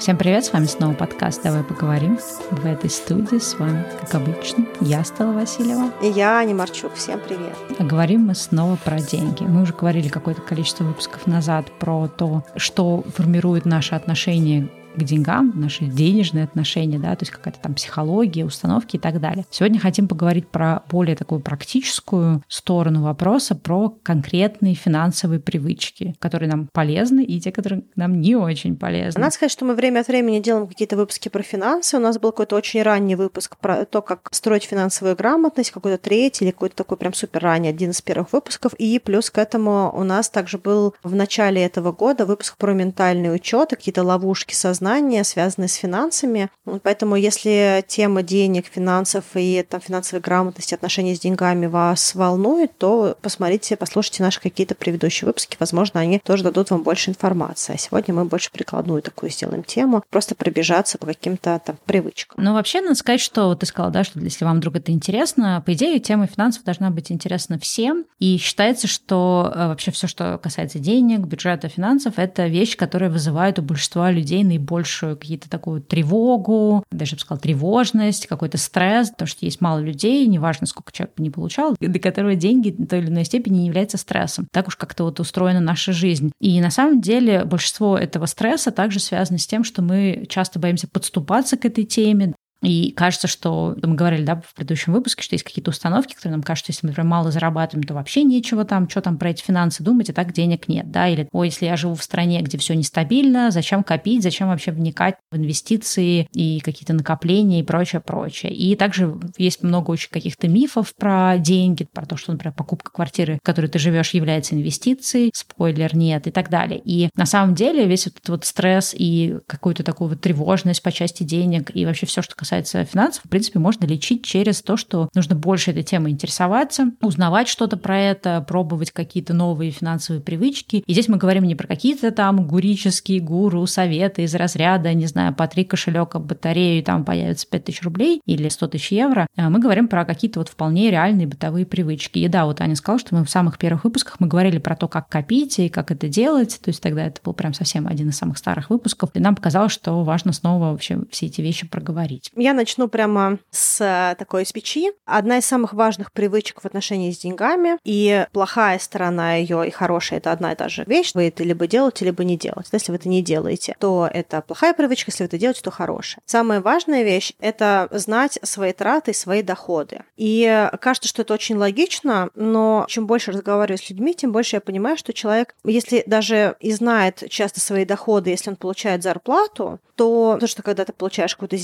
Всем привет, с вами снова подкаст «Давай поговорим». В этой студии с вами, как обычно, я, Стала Васильева. И я, Аня Марчук. Всем привет. А говорим мы снова про деньги. Мы уже говорили какое-то количество выпусков назад про то, что формирует наше отношение к деньгам, наши денежные отношения, да, то есть какая-то там психология, установки и так далее. Сегодня хотим поговорить про более такую практическую сторону вопроса, про конкретные финансовые привычки, которые нам полезны и те, которые нам не очень полезны. Надо сказать, что мы время от времени делаем какие-то выпуски про финансы. У нас был какой-то очень ранний выпуск про то, как строить финансовую грамотность, какой-то третий или какой-то такой прям супер ранний, один из первых выпусков. И плюс к этому у нас также был в начале этого года выпуск про ментальный учет, какие-то ловушки сознания знания, связанные с финансами. Поэтому если тема денег, финансов и там, финансовой грамотности, отношений с деньгами вас волнует, то посмотрите, послушайте наши какие-то предыдущие выпуски. Возможно, они тоже дадут вам больше информации. А сегодня мы больше прикладную такую сделаем тему, просто пробежаться по каким-то там привычкам. Ну, вообще, надо сказать, что ты сказала, да, что если вам вдруг это интересно, по идее, тема финансов должна быть интересна всем. И считается, что э, вообще все, что касается денег, бюджета, финансов, это вещь, которая вызывает у большинства людей наиболее большую какие-то такую тревогу, даже, я бы сказала, тревожность, какой-то стресс, потому что есть мало людей, неважно, сколько человек не получал, для которого деньги в той или иной степени не являются стрессом. Так уж как-то вот устроена наша жизнь. И на самом деле большинство этого стресса также связано с тем, что мы часто боимся подступаться к этой теме, и кажется, что мы говорили да, в предыдущем выпуске, что есть какие-то установки, которые нам кажутся, если мы, например, мало зарабатываем, то вообще нечего там, что там про эти финансы думать, и так денег нет. Да? Или, ой, если я живу в стране, где все нестабильно, зачем копить, зачем вообще вникать в инвестиции и какие-то накопления и прочее, прочее. И также есть много очень каких-то мифов про деньги, про то, что, например, покупка квартиры, в которой ты живешь, является инвестицией, спойлер нет и так далее. И на самом деле весь этот вот стресс и какую-то такую вот тревожность по части денег и вообще все, что касается касается финансов, в принципе, можно лечить через то, что нужно больше этой темой интересоваться, узнавать что-то про это, пробовать какие-то новые финансовые привычки. И здесь мы говорим не про какие-то там гурические гуру, советы из разряда, не знаю, по три кошелека батарею, и там появится 5000 рублей или 100 тысяч евро. А мы говорим про какие-то вот вполне реальные бытовые привычки. И да, вот Аня сказала, что мы в самых первых выпусках мы говорили про то, как копить и как это делать. То есть тогда это был прям совсем один из самых старых выпусков. И нам показалось, что важно снова вообще все эти вещи проговорить. Я начну прямо с такой с печи. Одна из самых важных привычек в отношении с деньгами, и плохая сторона ее и хорошая это одна и та же вещь. Вы это либо делаете, либо не делаете. Если вы это не делаете, то это плохая привычка, если вы это делаете, то хорошая. Самая важная вещь – это знать свои траты, свои доходы. И кажется, что это очень логично, но чем больше разговариваю с людьми, тем больше я понимаю, что человек, если даже и знает часто свои доходы, если он получает зарплату, то то, что когда ты получаешь какую-то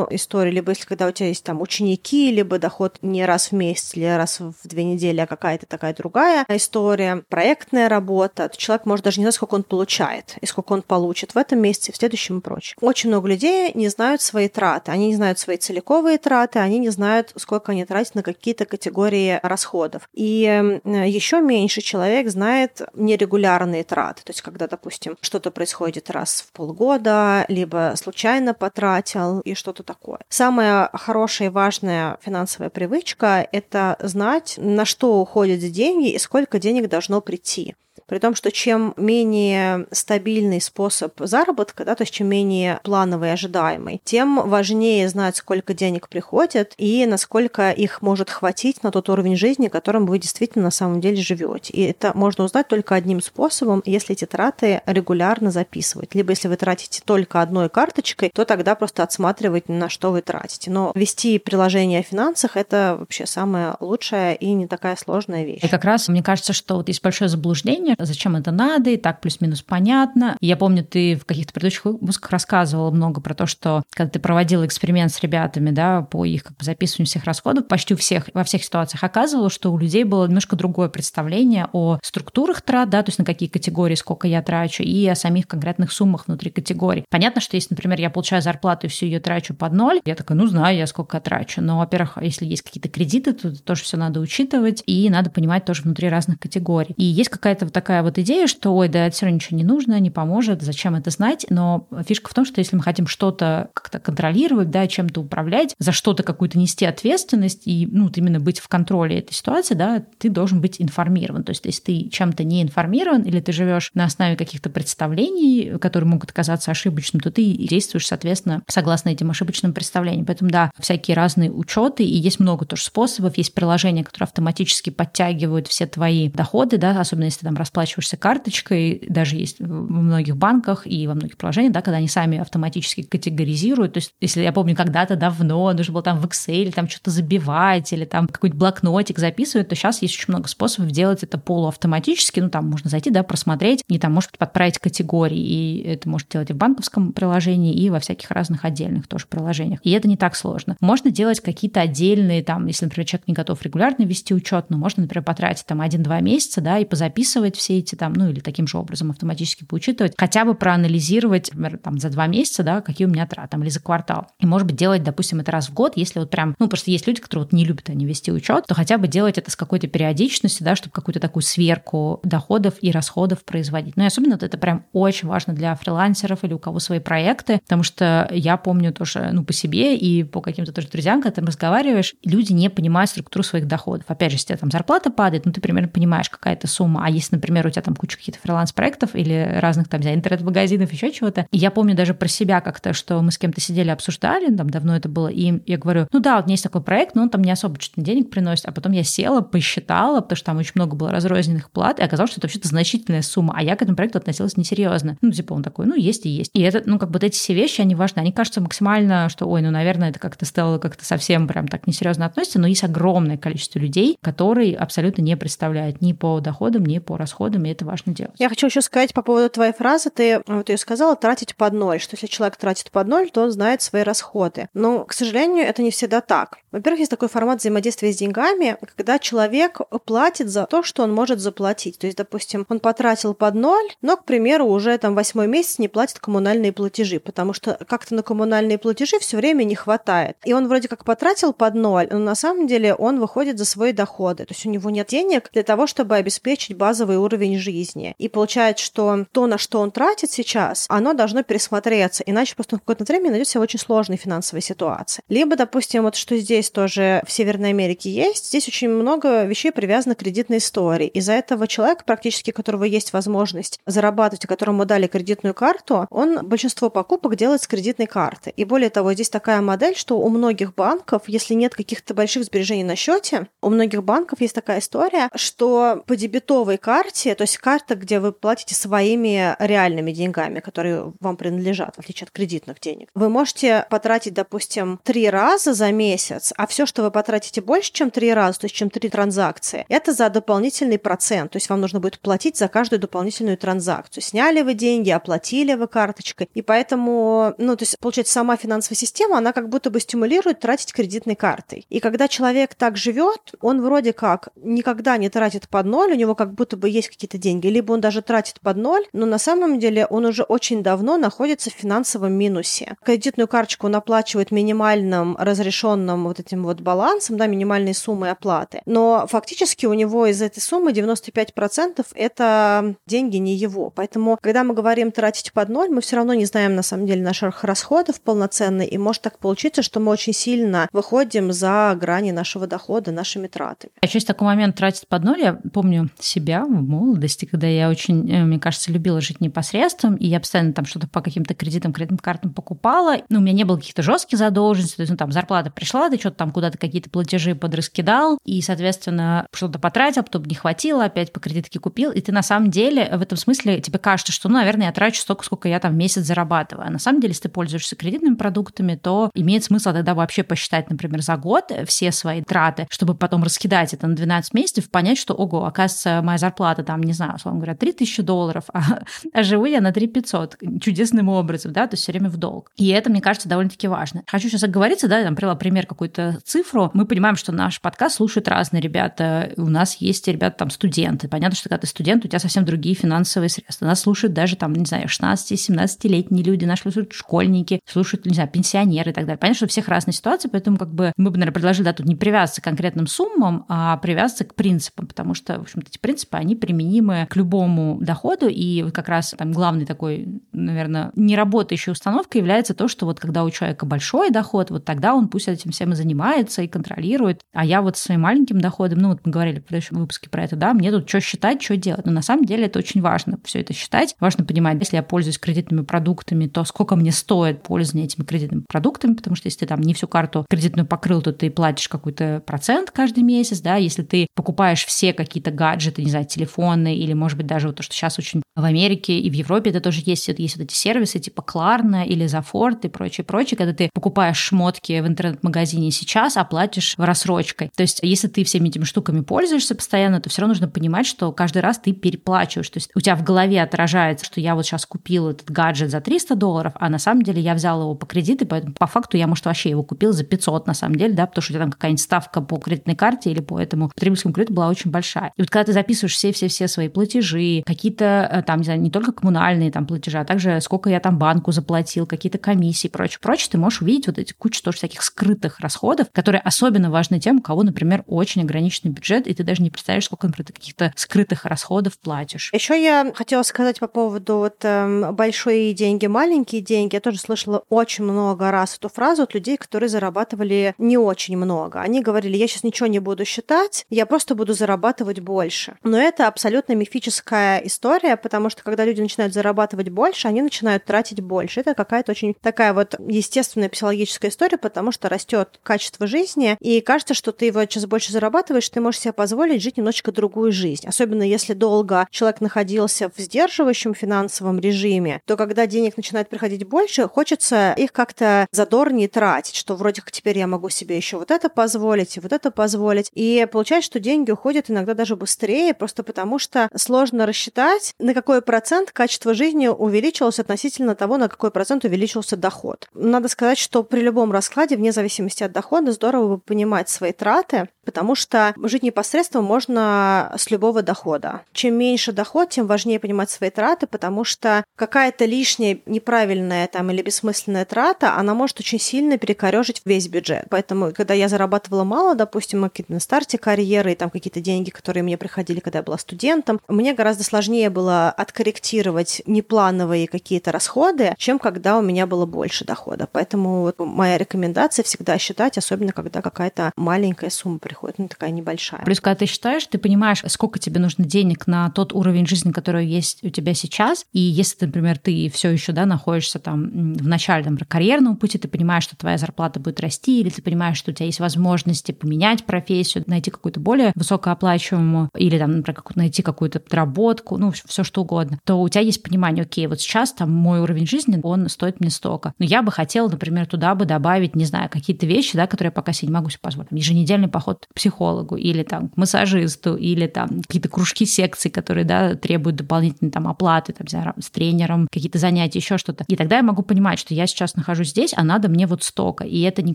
сдельную историю, либо если когда у тебя есть там ученики, либо доход не раз в месяц или раз в две недели, а какая-то такая другая история, проектная работа, то человек может даже не знать, сколько он получает и сколько он получит в этом месяце, в следующем и прочее. Очень много людей не знают свои траты, они не знают свои целиковые траты, они не знают, сколько они тратят на какие-то категории расходов. И еще меньше человек знает нерегулярные траты, то есть когда, допустим, что-то происходит раз в полгода, либо случайно потратил и что-то такое. Самая хорошая и важная финансовая привычка – это знать, на что уходят деньги и сколько денег должно прийти. При том, что чем менее стабильный способ заработка, да, то есть чем менее плановый и ожидаемый, тем важнее знать, сколько денег приходит и насколько их может хватить на тот уровень жизни, которым вы действительно на самом деле живете. И это можно узнать только одним способом, если эти траты регулярно записывать. Либо если вы тратите только одной карточкой, то тогда просто отсматривать, на что вы тратите. Но вести приложение о финансах – это вообще самая лучшая и не такая сложная вещь. И как раз мне кажется, что вот есть большое заблуждение, зачем это надо, и так плюс-минус понятно. Я помню, ты в каких-то предыдущих выпусках рассказывала много про то, что когда ты проводила эксперимент с ребятами, да, по их как бы записыванию всех расходов, почти у всех, во всех ситуациях оказывалось, что у людей было немножко другое представление о структурах трат, да, то есть на какие категории сколько я трачу, и о самих конкретных суммах внутри категорий. Понятно, что если, например, я получаю зарплату и всю ее трачу под ноль, я такая, ну, знаю я, сколько трачу. Но, во-первых, если есть какие-то кредиты, то тоже все надо учитывать, и надо понимать тоже внутри разных категорий. И есть какая-то вот такая такая вот идея, что, ой, да, это все равно ничего не нужно, не поможет, зачем это знать, но фишка в том, что если мы хотим что-то как-то контролировать, да, чем-то управлять, за что-то какую-то нести ответственность и, ну, вот именно быть в контроле этой ситуации, да, ты должен быть информирован. То есть, если ты чем-то не информирован или ты живешь на основе каких-то представлений, которые могут казаться ошибочными, то ты действуешь, соответственно, согласно этим ошибочным представлениям. Поэтому, да, всякие разные учеты, и есть много тоже способов, есть приложения, которые автоматически подтягивают все твои доходы, да, особенно если ты там расплачиваешься карточкой, даже есть во многих банках и во многих приложениях, да, когда они сами автоматически категоризируют. То есть, если я помню, когда-то давно нужно было там в Excel там что-то забивать или там какой-то блокнотик записывать, то сейчас есть очень много способов делать это полуавтоматически. Ну, там можно зайти, да, просмотреть, и там, может быть, подправить категории. И это можно делать и в банковском приложении, и во всяких разных отдельных тоже приложениях. И это не так сложно. Можно делать какие-то отдельные, там, если, например, человек не готов регулярно вести учет, но можно, например, потратить там один-два месяца, да, и позаписывать все эти там, ну, или таким же образом автоматически поучитывать, хотя бы проанализировать, например, там, за два месяца, да, какие у меня траты, там, или за квартал. И, может быть, делать, допустим, это раз в год, если вот прям, ну, просто есть люди, которые вот не любят они вести учет, то хотя бы делать это с какой-то периодичностью, да, чтобы какую-то такую сверку доходов и расходов производить. Ну, и особенно вот это прям очень важно для фрилансеров или у кого свои проекты, потому что я помню тоже, ну, по себе и по каким-то тоже друзьям, когда ты разговариваешь, люди не понимают структуру своих доходов. Опять же, если у тебя там зарплата падает, ну, ты примерно понимаешь, какая-то сумма. А если, например, у тебя там куча каких-то фриланс-проектов или разных там, интернет-магазинов, еще чего-то. И я помню даже про себя как-то, что мы с кем-то сидели, обсуждали, там давно это было, и я говорю, ну да, вот есть такой проект, но он там не особо что-то денег приносит, а потом я села, посчитала, потому что там очень много было разрозненных плат, и оказалось, что это вообще-то значительная сумма, а я к этому проекту относилась несерьезно. Ну, типа он такой, ну, есть и есть. И это, ну, как бы вот эти все вещи, они важны. Они кажутся максимально, что, ой, ну, наверное, это как-то стало как-то совсем прям так несерьезно относится, но есть огромное количество людей, которые абсолютно не представляют ни по доходам, ни по расходам, и это важно делать. Я хочу еще сказать по поводу твоей фразы. Ты вот ее сказала, тратить под ноль, что если человек тратит под ноль, то он знает свои расходы. Но, к сожалению, это не всегда так. Во-первых, есть такой формат взаимодействия с деньгами, когда человек платит за то, что он может заплатить. То есть, допустим, он потратил под ноль, но, к примеру, уже там восьмой месяц не платит коммунальные платежи, потому что как-то на коммунальные платежи все время не хватает. И он вроде как потратил под ноль, но на самом деле он выходит за свои доходы. То есть у него нет денег для того, чтобы обеспечить базовый уровень жизни. И получается, что то, на что он тратит сейчас, оно должно пересмотреться, иначе просто в какое-то время найдет себя в очень сложной финансовой ситуации. Либо, допустим, вот что здесь тоже в Северной Америке есть, здесь очень много вещей привязано к кредитной истории. Из-за этого человек, практически которого есть возможность зарабатывать, которому дали кредитную карту, он большинство покупок делает с кредитной карты. И более того, здесь такая модель, что у многих банков, если нет каких-то больших сбережений на счете, у многих банков есть такая история, что по дебетовой карте, то есть карта, где вы платите своими реальными деньгами, которые вам принадлежат, в отличие от кредитных денег, вы можете потратить, допустим, три раза за месяц, а все, что вы потратите больше, чем три раза, то есть чем три транзакции, это за дополнительный процент. То есть вам нужно будет платить за каждую дополнительную транзакцию. Сняли вы деньги, оплатили вы карточкой. И поэтому, ну, то есть, получается, сама финансовая система, она как будто бы стимулирует тратить кредитной картой. И когда человек так живет, он вроде как никогда не тратит под ноль, у него как будто бы есть какие-то деньги, либо он даже тратит под ноль, но на самом деле он уже очень давно находится в финансовом минусе. Кредитную карточку он оплачивает минимальным разрешенным вот этим вот балансом, да, минимальной суммой оплаты. Но фактически у него из этой суммы 95% это деньги не его. Поэтому, когда мы говорим тратить под ноль, мы все равно не знаем на самом деле наших расходов полноценно, и может так получиться, что мы очень сильно выходим за грани нашего дохода нашими тратами. А еще есть такой момент тратить под ноль. Я помню себя в молодости, когда я очень, э, мне кажется, любила жить непосредством, и я постоянно там что-то по каким-то кредитам, кредитным картам покупала. Ну, у меня не было каких-то жестких задолженностей, то есть, ну, там, зарплата пришла, ты что-то там куда-то какие-то платежи подраскидал, и, соответственно, что-то потратил, потом не хватило, опять по кредитке купил, и ты на самом деле в этом смысле тебе кажется, что, ну, наверное, я трачу столько, сколько я там в месяц зарабатываю. А на самом деле, если ты пользуешься кредитными продуктами, то имеет смысл тогда вообще посчитать, например, за год все свои траты, чтобы потом раскидать это на 12 месяцев, понять, что, ого, оказывается, моя зарплата там, не знаю, условно говоря, 3000 долларов, а, а живу я на 3500 чудесным образом, да, то есть все время в долг. И это, мне кажется, довольно-таки важно. Хочу сейчас оговориться, да, я там привела пример какую-то цифру. Мы понимаем, что наш подкаст слушают разные ребята. У нас есть ребята там студенты. Понятно, что когда ты студент, у тебя совсем другие финансовые средства. Нас слушают даже там, не знаю, 16-17-летние люди, нас слушают школьники, слушают, не знаю, пенсионеры и так далее. Понятно, что у всех разные ситуации, поэтому как бы мы бы, наверное, предложили, да, тут не привязываться к конкретным суммам, а привязываться к принципам, потому что, в общем-то, эти принципы, они применимы к любому доходу. И вот как раз там главный такой, наверное, неработающей установкой является то, что вот когда у человека большой доход, вот тогда он пусть этим всем и занимается, и контролирует. А я вот своим маленьким доходом, ну вот мы говорили в предыдущем выпуске про это, да, мне тут что считать, что делать. Но на самом деле это очень важно все это считать. Важно понимать, если я пользуюсь кредитными продуктами, то сколько мне стоит пользование этими кредитными продуктами, потому что если ты там не всю карту кредитную покрыл, то ты платишь какой-то процент каждый месяц, да, если ты покупаешь все какие-то гаджеты, не знаю, телефоны или, может быть, даже вот то, что сейчас очень в Америке и в Европе это тоже есть, есть вот эти сервисы типа Klarna или Zafort и прочее, прочее, когда ты покупаешь шмотки в интернет-магазине сейчас, а платишь в рассрочкой. То есть, если ты всеми этими штуками пользуешься постоянно, то все равно нужно понимать, что каждый раз ты переплачиваешь. То есть, у тебя в голове отражается, что я вот сейчас купил этот гаджет за 300 долларов, а на самом деле я взял его по кредиту, поэтому по факту я, может, вообще его купил за 500 на самом деле, да, потому что у тебя там какая-нибудь ставка по кредитной карте или по этому потребительскому кредиту была очень большая. И вот когда ты записываешь все-все-все свои платежи, какие-то э, там, не знаю, не только коммунальные там платежи, а также сколько я там банку заплатил, какие-то комиссии и прочее, прочее, ты можешь увидеть вот эти кучу тоже всяких скрытых расходов, которые особенно важны тем, у кого, например, очень ограниченный бюджет, и ты даже не представляешь, сколько, например, ты каких-то скрытых расходов платишь. Еще я хотела сказать по поводу вот э, большие деньги, маленькие деньги. Я тоже слышала очень много раз эту фразу от людей, которые зарабатывали не очень много. Они говорили, я сейчас ничего не буду считать, я просто буду зарабатывать больше. Но это абсолютно мифическая история, потому что когда люди начинают зарабатывать больше, они начинают тратить больше. Это какая-то очень такая вот естественная психологическая история, потому что растет качество жизни, и кажется, что ты вот сейчас больше зарабатываешь, ты можешь себе позволить жить немножечко другую жизнь. Особенно если долго человек находился в сдерживающем финансовом режиме, то когда денег начинает приходить больше, хочется их как-то задорнее тратить, что вроде как теперь я могу себе еще вот это позволить и вот это позволить. И получается, что деньги уходят иногда даже быстрее, просто потому что сложно рассчитать, на какой процент качество жизни увеличилось относительно того, на какой процент увеличился доход. Надо сказать, что при любом раскладе, вне зависимости от дохода, здорово бы понимать свои траты, потому что жить непосредственно можно с любого дохода. Чем меньше доход, тем важнее понимать свои траты, потому что какая-то лишняя, неправильная там или бессмысленная трата, она может очень сильно перекорежить весь бюджет. Поэтому, когда я зарабатывала мало, допустим, на старте карьеры, и там какие-то деньги, которые мне приходили, когда я была студентом, мне гораздо сложнее было откорректировать неплановые какие-то расходы, чем когда у меня было больше дохода. Поэтому вот моя рекомендация всегда считать, особенно когда какая-то маленькая сумма приходит приходит, ну, такая небольшая. Плюс, когда ты считаешь, ты понимаешь, сколько тебе нужно денег на тот уровень жизни, который есть у тебя сейчас. И если, например, ты все еще да, находишься там в начале там, карьерного пути, ты понимаешь, что твоя зарплата будет расти, или ты понимаешь, что у тебя есть возможности поменять профессию, найти какую-то более высокооплачиваемую, или там, например, найти какую-то подработку, ну, все что угодно, то у тебя есть понимание, окей, вот сейчас там мой уровень жизни, он стоит мне столько. Но я бы хотела, например, туда бы добавить, не знаю, какие-то вещи, да, которые я пока себе не могу себе позволить. Еженедельный поход к психологу или там к массажисту или там какие-то кружки секций, которые, да, требуют дополнительной там оплаты, там, с тренером, какие-то занятия, еще что-то. И тогда я могу понимать, что я сейчас нахожусь здесь, а надо мне вот столько. И это не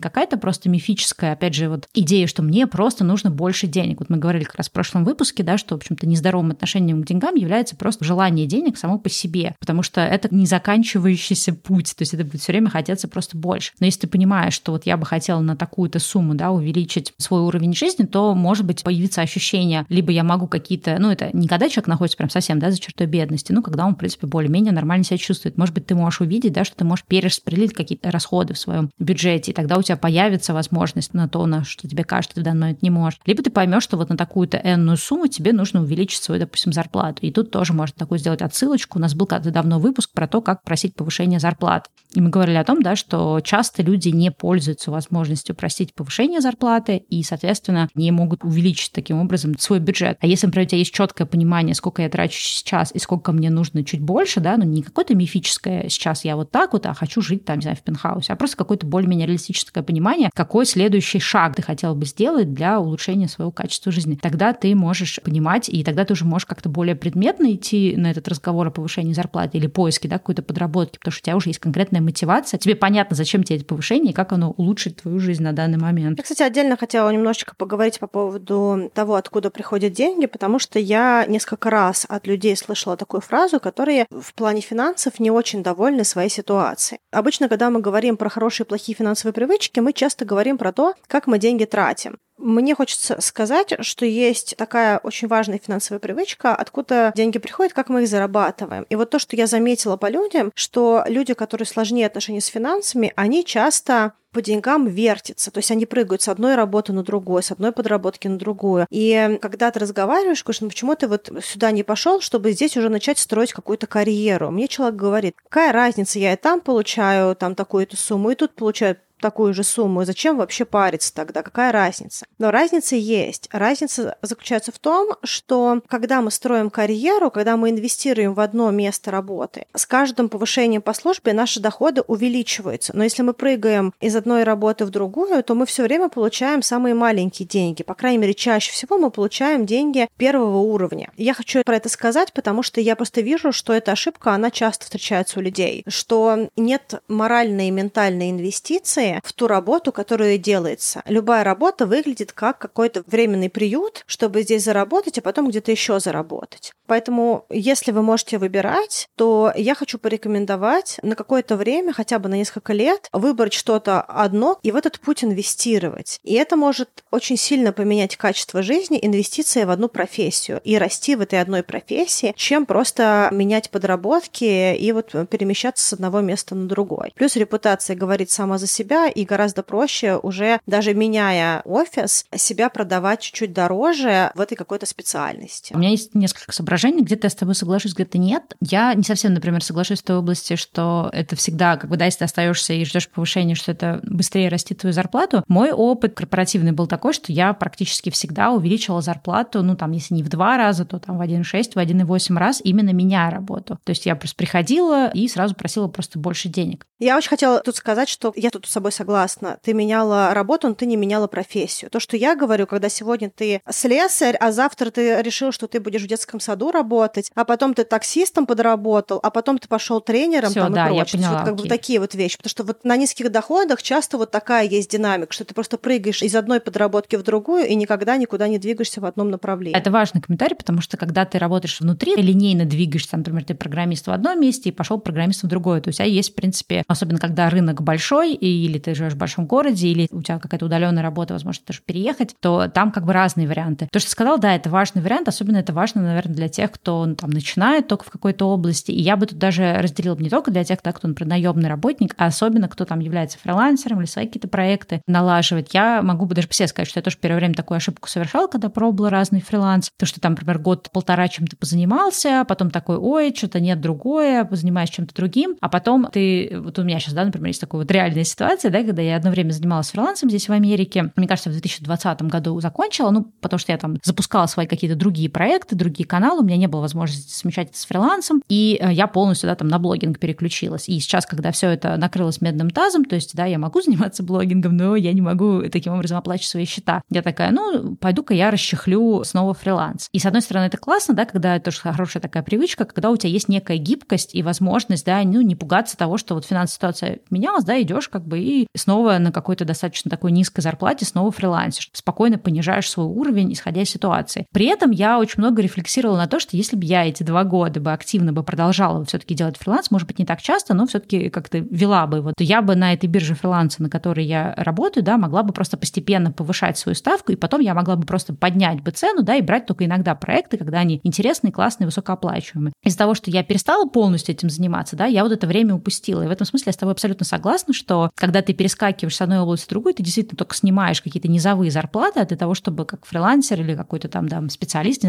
какая-то просто мифическая, опять же, вот идея, что мне просто нужно больше денег. Вот мы говорили как раз в прошлом выпуске, да, что, в общем-то, нездоровым отношением к деньгам является просто желание денег само по себе, потому что это не заканчивающийся путь, то есть это будет все время хотеться просто больше. Но если ты понимаешь, что вот я бы хотела на такую-то сумму, да, увеличить свой уровень жизни, то, может быть, появится ощущение, либо я могу какие-то, ну, это не когда человек находится прям совсем, да, за чертой бедности, ну, когда он, в принципе, более-менее нормально себя чувствует. Может быть, ты можешь увидеть, да, что ты можешь перераспределить какие-то расходы в своем бюджете, и тогда у тебя появится возможность на то, на что тебе кажется, ты в данный момент не можешь. Либо ты поймешь, что вот на такую-то энную сумму тебе нужно увеличить свою, допустим, зарплату. И тут тоже можно такую сделать отсылочку. У нас был когда-то давно выпуск про то, как просить повышение зарплат. И мы говорили о том, да, что часто люди не пользуются возможностью просить повышение зарплаты и, соответственно, не могут увеличить таким образом свой бюджет. А если, например, у тебя есть четкое понимание, сколько я трачу сейчас и сколько мне нужно чуть больше, да, ну не какое-то мифическое сейчас я вот так вот, а хочу жить там, не знаю, в пентхаусе, а просто какое-то более-менее реалистическое понимание, какой следующий шаг ты хотел бы сделать для улучшения своего качества жизни. Тогда ты можешь понимать, и тогда ты уже можешь как-то более предметно идти на этот разговор о повышении зарплаты или поиске, да, какой-то подработки, потому что у тебя уже есть конкретная мотивация, тебе понятно, зачем тебе это повышение и как оно улучшит твою жизнь на данный момент. Я, кстати, отдельно хотела немножечко поговорить по поводу того, откуда приходят деньги, потому что я несколько раз от людей слышала такую фразу, которые в плане финансов не очень довольны своей ситуацией. Обычно, когда мы говорим про хорошие и плохие финансовые привычки, мы часто говорим про то, как мы деньги тратим. Мне хочется сказать, что есть такая очень важная финансовая привычка, откуда деньги приходят, как мы их зарабатываем. И вот то, что я заметила по людям, что люди, которые сложнее отношения с финансами, они часто по деньгам вертятся. То есть они прыгают с одной работы на другую, с одной подработки на другую. И когда ты разговариваешь, говоришь, ну почему ты вот сюда не пошел, чтобы здесь уже начать строить какую-то карьеру? Мне человек говорит, какая разница, я и там получаю там такую-то сумму, и тут получаю такую же сумму, зачем вообще париться тогда? Какая разница? Но разница есть. Разница заключается в том, что когда мы строим карьеру, когда мы инвестируем в одно место работы, с каждым повышением по службе наши доходы увеличиваются. Но если мы прыгаем из одной работы в другую, то мы все время получаем самые маленькие деньги. По крайней мере, чаще всего мы получаем деньги первого уровня. Я хочу про это сказать, потому что я просто вижу, что эта ошибка, она часто встречается у людей, что нет моральной и ментальной инвестиции в ту работу, которая делается. Любая работа выглядит как какой-то временный приют, чтобы здесь заработать, а потом где-то еще заработать. Поэтому, если вы можете выбирать, то я хочу порекомендовать на какое-то время, хотя бы на несколько лет, выбрать что-то одно и в этот путь инвестировать. И это может очень сильно поменять качество жизни, инвестиции в одну профессию и расти в этой одной профессии, чем просто менять подработки и вот перемещаться с одного места на другой. Плюс репутация говорит сама за себя, и гораздо проще уже, даже меняя офис, себя продавать чуть-чуть дороже в этой какой-то специальности. У меня есть несколько соображений, где-то я с тобой соглашусь, где-то нет. Я не совсем, например, соглашусь в той области, что это всегда, как бы, да, если ты остаешься и ждешь повышения, что это быстрее растит твою зарплату. Мой опыт корпоративный был такой, что я практически всегда увеличивала зарплату, ну, там, если не в два раза, то там в 1,6, в 1,8 раз, именно меняя работу. То есть я просто приходила и сразу просила просто больше денег. Я очень хотела тут сказать, что я тут с собой согласна. Ты меняла работу, но ты не меняла профессию. То, что я говорю, когда сегодня ты слесарь, а завтра ты решил, что ты будешь в детском саду работать, а потом ты таксистом подработал, а потом ты пошел тренером Всё, там да, и прочее. Я поняла, вот как окей. бы такие вот вещи. Потому что вот на низких доходах часто вот такая есть динамика, что ты просто прыгаешь из одной подработки в другую и никогда никуда не двигаешься в одном направлении. Это важный комментарий, потому что когда ты работаешь внутри, линейно двигаешься, например, ты программист в одном месте и пошел программистом в другое. То есть, а есть, в принципе, особенно когда рынок большой, или ты живешь в большом городе, или у тебя какая-то удаленная работа, возможно, даже переехать, то там как бы разные варианты. То, что сказал, да, это важный вариант, особенно это важно, наверное, для тех, кто ну, там начинает только в какой-то области. И я бы тут даже разделила не только для тех, кто, например, наемный работник, а особенно кто там является фрилансером или свои какие-то проекты налаживать. Я могу бы даже себе сказать, что я тоже первое время такую ошибку совершала, когда пробовала разный фриланс. То, что там, например, год-полтора чем-то позанимался, потом такой, ой, что-то нет другое, позанимаюсь чем-то другим, а потом ты, вот у меня сейчас, да, например, есть такая вот реальная ситуация, да, когда я одно время занималась фрилансом здесь в Америке, мне кажется, в 2020 году закончила, ну, потому что я там запускала свои какие-то другие проекты, другие каналы, у меня не было возможности совмещать это с фрилансом, и э, я полностью, да, там на блогинг переключилась. И сейчас, когда все это накрылось медным тазом, то есть, да, я могу заниматься блогингом, но я не могу таким образом оплачивать свои счета. Я такая, ну, пойду-ка я расчехлю снова фриланс. И, с одной стороны, это классно, да, когда это тоже хорошая такая привычка, когда у тебя есть некая гибкость и возможность, да, ну, не пугаться того, что вот финансовая ситуация менялась, да, идешь как бы и снова на какой-то достаточно такой низкой зарплате снова фрилансишь, спокойно понижаешь свой уровень, исходя из ситуации. При этом я очень много рефлексировала на то, что если бы я эти два года бы активно бы продолжала все-таки делать фриланс, может быть, не так часто, но все-таки как-то вела бы его, то я бы на этой бирже фриланса, на которой я работаю, да, могла бы просто постепенно повышать свою ставку, и потом я могла бы просто поднять бы цену, да, и брать только иногда проекты, когда они интересные, классные, высокооплачиваемые. Из-за того, что я перестала полностью этим заниматься, да, я вот это время упустила. И в этом смысле я с тобой абсолютно согласна, что когда ты перескакиваешь с одной области в другую, ты действительно только снимаешь какие-то низовые зарплаты для того, чтобы как фрилансер или какой-то там, да, специалист, не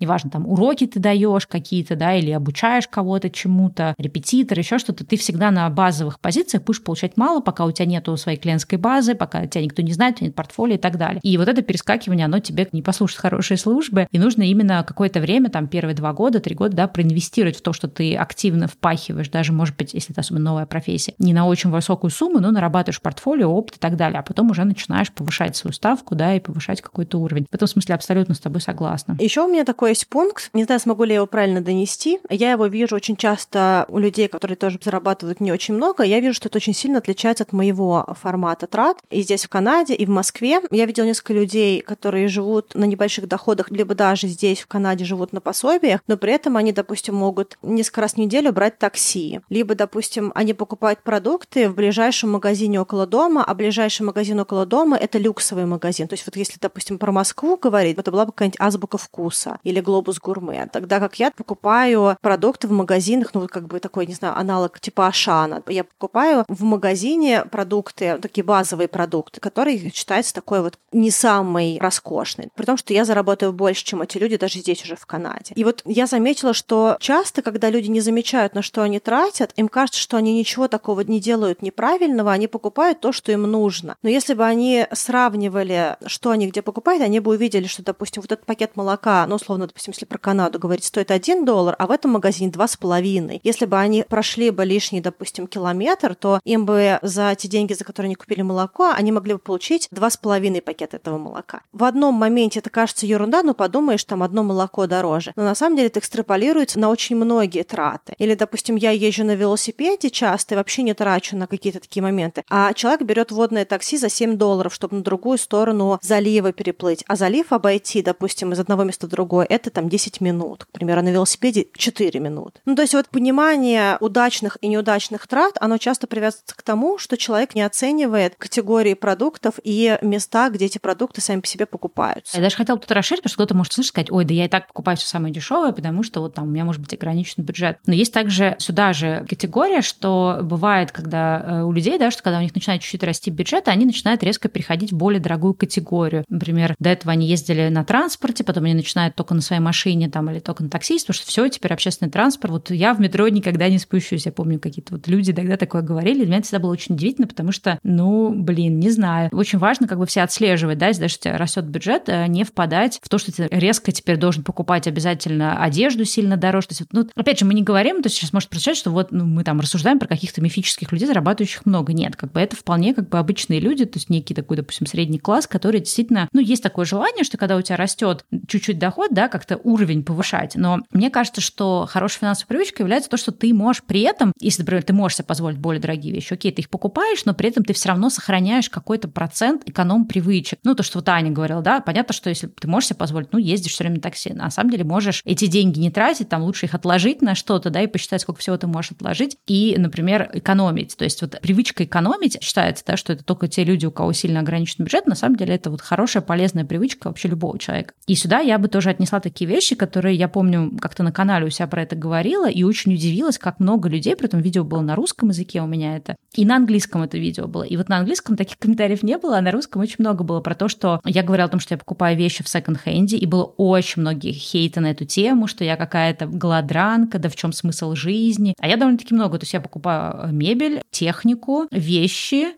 неважно, там уроки ты даешь какие-то, да, или обучаешь кого-то чему-то, репетитор, еще что-то, ты всегда на базовых позициях будешь получать мало, пока у тебя нету своей клиентской базы, пока тебя никто не знает, у тебя нет портфолио и так далее. И вот это перескакивание, оно тебе не послушает хорошие службы, и нужно именно какое-то время, там, первые два года, три года, да, проинвестировать в то, что ты активно впахиваешь, даже, может быть, если это особенно новая профессия, не на очень высокую сумму, но нарабатываешь портфолио, опыт и так далее, а потом уже начинаешь повышать свою ставку, да, и повышать какой-то уровень. В этом смысле абсолютно с тобой согласна. Еще у меня такой есть пункт, не знаю, смогу ли я его правильно донести. Я его вижу очень часто у людей, которые тоже зарабатывают не очень много. Я вижу, что это очень сильно отличается от моего формата трат. И здесь в Канаде, и в Москве. Я видела несколько людей, которые живут на небольших доходах, либо даже здесь в Канаде живут на пособиях, но при этом они, допустим, могут несколько раз в неделю брать такси. Либо, допустим, они покупают продукты в ближайшем магазине магазине около дома, а ближайший магазин около дома – это люксовый магазин. То есть вот если, допустим, про Москву говорить, это была бы какая-нибудь азбука вкуса или глобус гурме. Тогда как я покупаю продукты в магазинах, ну, как бы такой, не знаю, аналог типа Ашана. Я покупаю в магазине продукты, такие базовые продукты, которые считаются такой вот не самый роскошный. При том, что я заработаю больше, чем эти люди даже здесь уже в Канаде. И вот я заметила, что часто, когда люди не замечают, на что они тратят, им кажется, что они ничего такого не делают неправильного, они покупают то, что им нужно. Но если бы они сравнивали, что они где покупают, они бы увидели, что, допустим, вот этот пакет молока, ну, условно, допустим, если про Канаду говорить, стоит 1 доллар, а в этом магазине 2,5. Если бы они прошли бы лишний, допустим, километр, то им бы за те деньги, за которые они купили молоко, они могли бы получить 2,5 пакета этого молока. В одном моменте это кажется ерунда, но подумаешь, там одно молоко дороже. Но на самом деле это экстраполируется на очень многие траты. Или, допустим, я езжу на велосипеде часто и вообще не трачу на какие-то такие моменты, а человек берет водное такси за 7 долларов, чтобы на другую сторону залива переплыть. А залив обойти, допустим, из одного места в другое, это там 10 минут. К примеру, на велосипеде 4 минуты. Ну, то есть вот понимание удачных и неудачных трат, оно часто привязывается к тому, что человек не оценивает категории продуктов и места, где эти продукты сами по себе покупаются. Я даже хотела тут расширить, потому что кто-то может слышать, сказать, ой, да я и так покупаю все самое дешевое, потому что вот там у меня может быть ограниченный бюджет. Но есть также сюда же категория, что бывает, когда э, у людей, да, что когда у них начинает чуть-чуть расти бюджет, они начинают резко переходить в более дорогую категорию. Например, до этого они ездили на транспорте, потом они начинают только на своей машине там или только на такси, потому что все теперь общественный транспорт. Вот я в метро никогда не спущусь. Я помню, какие-то вот люди тогда такое говорили. Для меня это всегда было очень удивительно, потому что, ну, блин, не знаю. Очень важно как бы все отслеживать, да, если даже у тебя растет бюджет, э, не впадать в то, что ты резко теперь должен покупать обязательно одежду сильно дороже. То есть, ну, опять же, мы не говорим, то есть сейчас может прозвучать, что вот ну, мы там рассуждаем про каких-то мифических людей, зарабатывающих много. Нет, как бы это вполне как бы обычные люди, то есть некий такой, допустим, средний класс, который действительно, ну, есть такое желание, что когда у тебя растет чуть-чуть доход, да, как-то уровень повышать. Но мне кажется, что хорошая финансовая привычка является то, что ты можешь при этом, если, например, ты можешь себе позволить более дорогие вещи, окей, ты их покупаешь, но при этом ты все равно сохраняешь какой-то процент эконом-привычек. Ну, то, что вот Аня говорила, да, понятно, что если ты можешь себе позволить, ну, ездишь все время на такси, на самом деле можешь эти деньги не тратить, там лучше их отложить на что-то, да, и посчитать, сколько всего ты можешь отложить, и, например, экономить. То есть вот привычка экономить считается, да, что это только те люди, у кого сильно ограниченный бюджет, на самом деле это вот хорошая, полезная привычка вообще любого человека. И сюда я бы тоже отнесла такие вещи, которые я помню, как-то на канале у себя про это говорила, и очень удивилась, как много людей, при этом видео было на русском языке у меня это, и на английском это видео было. И вот на английском таких комментариев не было, а на русском очень много было про то, что я говорила о том, что я покупаю вещи в секонд-хенде, и было очень многие хейта на эту тему, что я какая-то голодранка, да в чем смысл жизни. А я довольно-таки много, то есть я покупаю мебель, технику, вещи,